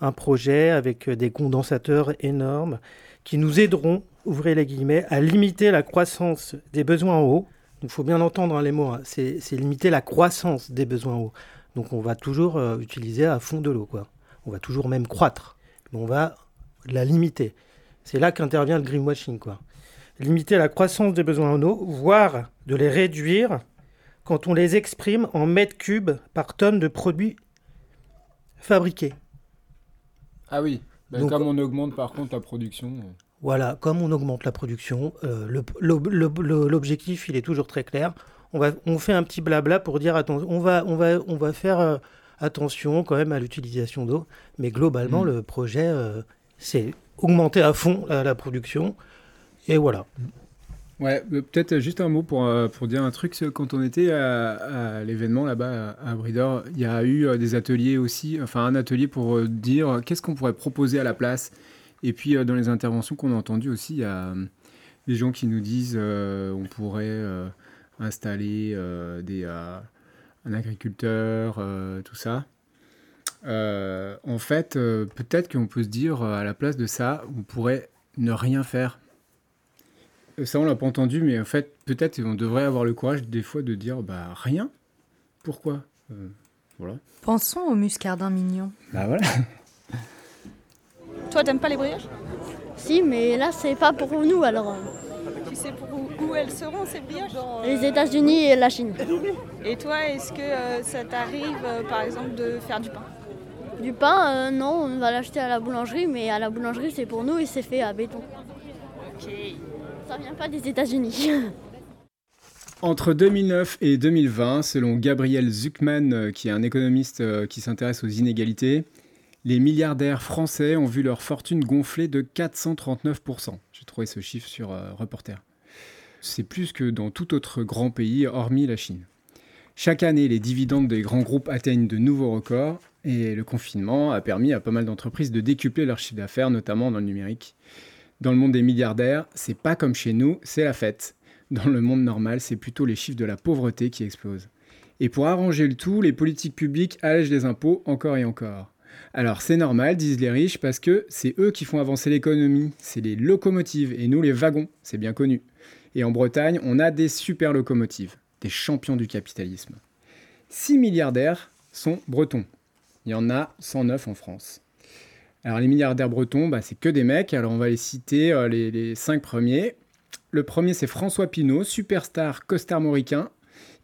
un projet avec des condensateurs énormes qui nous aideront, ouvrez les guillemets, à limiter la croissance des besoins en eau. Il faut bien entendre hein, les mots, hein. c'est limiter la croissance des besoins en eau. Donc on va toujours utiliser à fond de l'eau. quoi. On va toujours même croître. On va la limiter. C'est là qu'intervient le greenwashing. Quoi. Limiter la croissance des besoins en eau, voire de les réduire quand on les exprime en mètres cubes par tonne de produits fabriqués. Ah oui, Donc- comme on augmente par contre la production. euh, Voilà, comme on augmente la production, euh, l'objectif, il est toujours très clair. On, va, on fait un petit blabla pour dire, attends, on va, on va, on va faire euh, attention quand même à l'utilisation d'eau. Mais globalement, Mm. le projet, euh, c'est augmenter à fond la, production. Et voilà. Ouais, peut-être juste un mot pour, euh, pour dire un truc. Quand on était à, l'événement là-bas à, Bridor, il y a eu euh, des ateliers aussi, enfin un atelier pour euh, dire qu'est-ce qu'on pourrait proposer à la place. Et puis dans les interventions qu'on a entendues aussi, il y a des gens qui nous disent euh, on pourrait installer des, un agriculteur, tout ça. Euh, en fait, euh, peut-être qu'on peut se dire euh, à la place de ça, on pourrait ne rien faire. Ça, on l'a pas entendu, mais en fait, peut-être on devrait avoir le courage des fois de dire bah rien. Pourquoi? Euh, Voilà. Pensons aux muscardins mignons. Bah voilà. Toi, t'aimes pas les brioches? Si, mais là, c'est pas pour nous alors. Tu sais pour où, où elles seront ces brioches? Les États-Unis et la Chine. Et toi, est-ce que euh, ça t'arrive, euh, par exemple, de faire du pain? Du pain, euh, non, on va l'acheter à la boulangerie, mais à la boulangerie, c'est pour nous et c'est fait à béton. Ok. Ça vient pas des États-Unis. Entre 2009 et 2020, selon Gabriel Zuckman, euh, qui est un économiste euh, qui s'intéresse aux inégalités, les milliardaires français ont vu leur fortune gonfler de 439%. J'ai trouvé ce chiffre sur euh, Reporter. C'est plus que dans tout autre grand pays, hormis la Chine. Chaque année, les dividendes des grands groupes atteignent de nouveaux records et le confinement a permis à pas mal d'entreprises de décupler leur chiffre d'affaires, notamment dans le numérique. Dans le monde des milliardaires, c'est pas comme chez nous, c'est la fête. Dans le monde normal, c'est plutôt les chiffres de la pauvreté qui explosent. Et pour arranger le tout, les politiques publiques allègent les impôts encore et encore. Alors c'est normal, disent les riches, parce que c'est eux qui font avancer l'économie, c'est les locomotives, et nous les wagons, c'est bien connu. Et en Bretagne, on a des super locomotives, des champions du capitalisme. 6 milliardaires sont bretons. Il y en a 109 en France. Alors les milliardaires bretons, bah, c'est que des mecs, alors on va les citer, euh, les, cinq premiers. Le premier c'est François Pinault, superstar costarmoricain.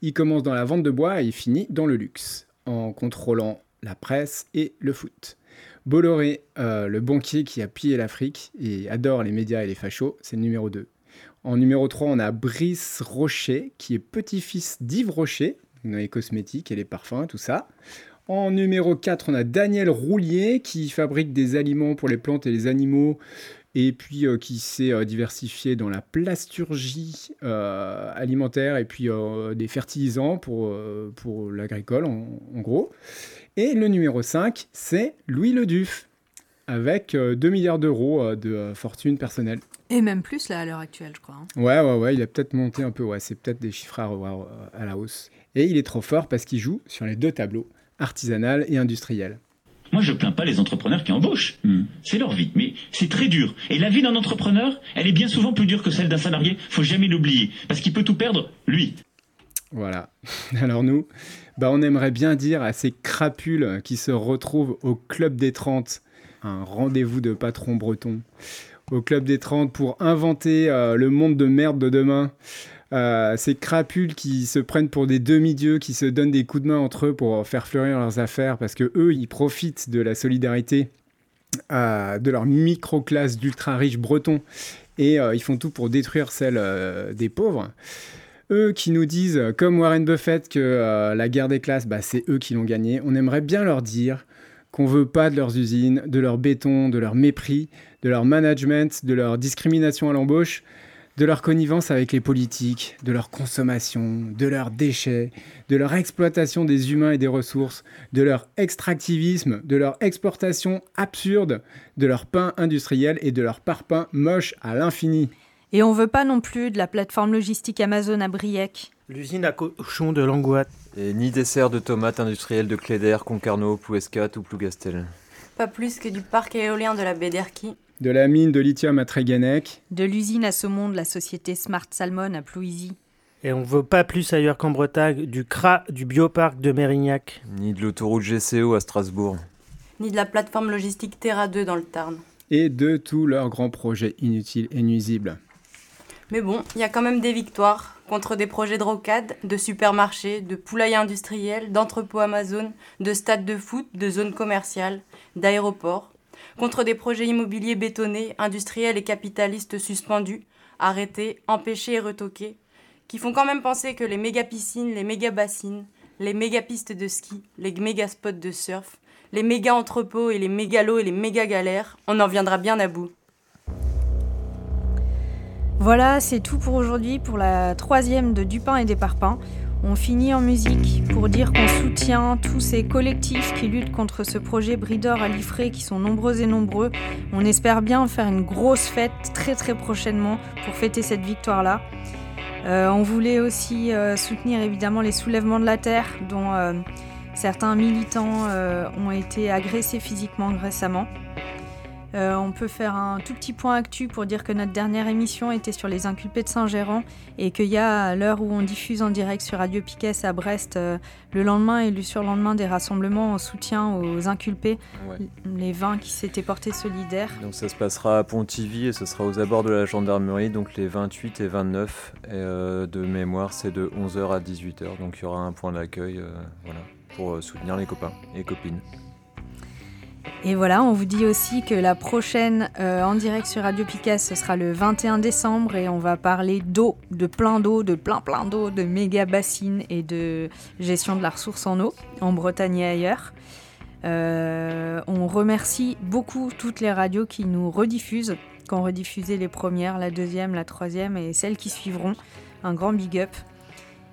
Il commence dans la vente de bois et il finit dans le luxe, en contrôlant la presse et le foot. Bolloré, euh, le banquier qui a pillé l'Afrique et adore les médias et les fachos, c'est le numéro 2. En numéro 3, on a Brice Rocher, qui est petit-fils d'Yves Rocher, dans les cosmétiques et les parfums, tout ça. En numéro 4, on a Daniel Roulier, qui fabrique des aliments pour les plantes et les animaux, et puis euh, qui s'est euh, diversifié dans la plasturgie euh, alimentaire et puis des fertilisants pour, pour l'agricole, en, en gros. Et le numéro 5, c'est Louis Leduf, avec euh, 2 milliards d'euros de fortune personnelle. Et même plus là à l'heure actuelle, je crois. hein. Ouais, ouais, ouais, il a peut-être monté un peu, ouais, c'est peut-être des chiffres à revoir à la hausse. Et il est trop fort parce qu'il joue sur les deux tableaux, artisanal et industriel. Moi, je plains pas les entrepreneurs qui embauchent. C'est leur vie, mais c'est très dur. Et la vie d'un entrepreneur, elle est bien souvent plus dure que celle d'un salarié. Faut jamais l'oublier, parce qu'il peut tout perdre, lui. Voilà. Alors nous, bah on aimerait bien dire à ces crapules qui se retrouvent au Club des 30, un rendez-vous de patrons bretons, au Club des 30 pour inventer euh, le monde de merde de demain. Euh, ces crapules qui se prennent pour des demi-dieux, qui se donnent des coups de main entre eux pour faire fleurir leurs affaires, parce que eux, ils profitent de la solidarité euh, de leur micro-classe d'ultra riches bretons et euh, ils font tout pour détruire celle des pauvres. Eux qui nous disent, comme Warren Buffett, que la guerre des classes, bah, c'est eux qui l'ont gagnée, on aimerait bien leur dire qu'on veut pas de leurs usines, de leur béton, de leur mépris, de leur management, de leur discrimination à l'embauche, de leur connivence avec les politiques, de leur consommation, de leurs déchets, de leur exploitation des humains et des ressources, de leur extractivisme, de leur exportation absurde, de leur pain industriel et de leur parpaing moche à l'infini. Et on veut pas non plus de la plateforme logistique Amazon à Briec. L'usine à cochon de Langouat. Et ni dessert de tomates industrielles de Cléder, Concarneau, Plouescat ou Plougastel. Pas plus que du parc éolien de la baie d'Erquy. De la mine de lithium à Tréguenec, De l'usine à saumon de la société Smart Salmon à Plouisy. Et on veut pas plus ailleurs qu'en Bretagne du CRA du bioparc de Mérignac. Ni de l'autoroute GCO à Strasbourg. Ni de la plateforme logistique Terra 2 dans le Tarn. et de tous leurs grands projets inutiles et nuisibles. Mais bon, il y a quand même des victoires contre des projets de rocade, de supermarchés, de poulaillers industriels, d'entrepôts Amazon, de stades de foot, de zones commerciales, d'aéroports. Contre des projets immobiliers bétonnés, industriels et capitalistes suspendus, arrêtés, empêchés et retoqués, qui font quand même penser que les méga piscines, les méga bassines, les méga pistes de ski, les méga spots de surf, les méga entrepôts et les mégalos et les méga galères, on en viendra bien à bout. Voilà, c'est tout pour aujourd'hui pour la troisième de Dupin et des Parpins. On finit en musique pour dire qu'on soutient tous ces collectifs qui luttent contre ce projet brideur à Liffré qui sont nombreux et nombreux. On espère bien faire une grosse fête très très prochainement pour fêter cette victoire-là. Euh, on voulait aussi euh, soutenir évidemment les soulèvements de la terre dont euh, certains militants ont été agressés physiquement récemment. Euh, on peut faire un tout petit point actu pour dire que notre dernière émission était sur les inculpés de Saint-Géran et qu'il y a, à l'heure où on diffuse en direct sur Radio Piquet à Brest, euh, le lendemain et le surlendemain des rassemblements en soutien aux inculpés, Ouais. les 20 qui s'étaient portés solidaires. Donc ça se passera à Pontivy et ce sera aux abords de la gendarmerie, donc les 28 et 29. Et, euh, de mémoire, c'est de 11h à 18h. Donc il y aura un point d'accueil voilà, pour soutenir les copains et copines. Et voilà, on vous dit aussi que la prochaine euh, en direct sur Radio Piquet, ce sera le 21 décembre et on va parler d'eau, de plein d'eau, de plein plein d'eau, de méga bassines et de gestion de la ressource en eau en Bretagne et ailleurs. Euh, on remercie beaucoup toutes les radios qui nous rediffusent, qui ont rediffusé les premières, la deuxième, la troisième et celles qui suivront. Un grand big up.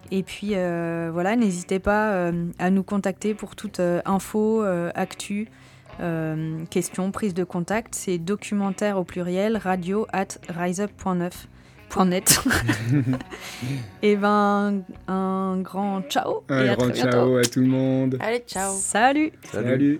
Et puis euh, voilà, n'hésitez pas à nous contacter pour toute info, actu, euh, questions, prise de contact, c'est documentaire au pluriel, radio at riseup.net. et eh ben, un grand ciao. Un et grand ciao à tout le monde. Allez, ciao. Salut. Salut.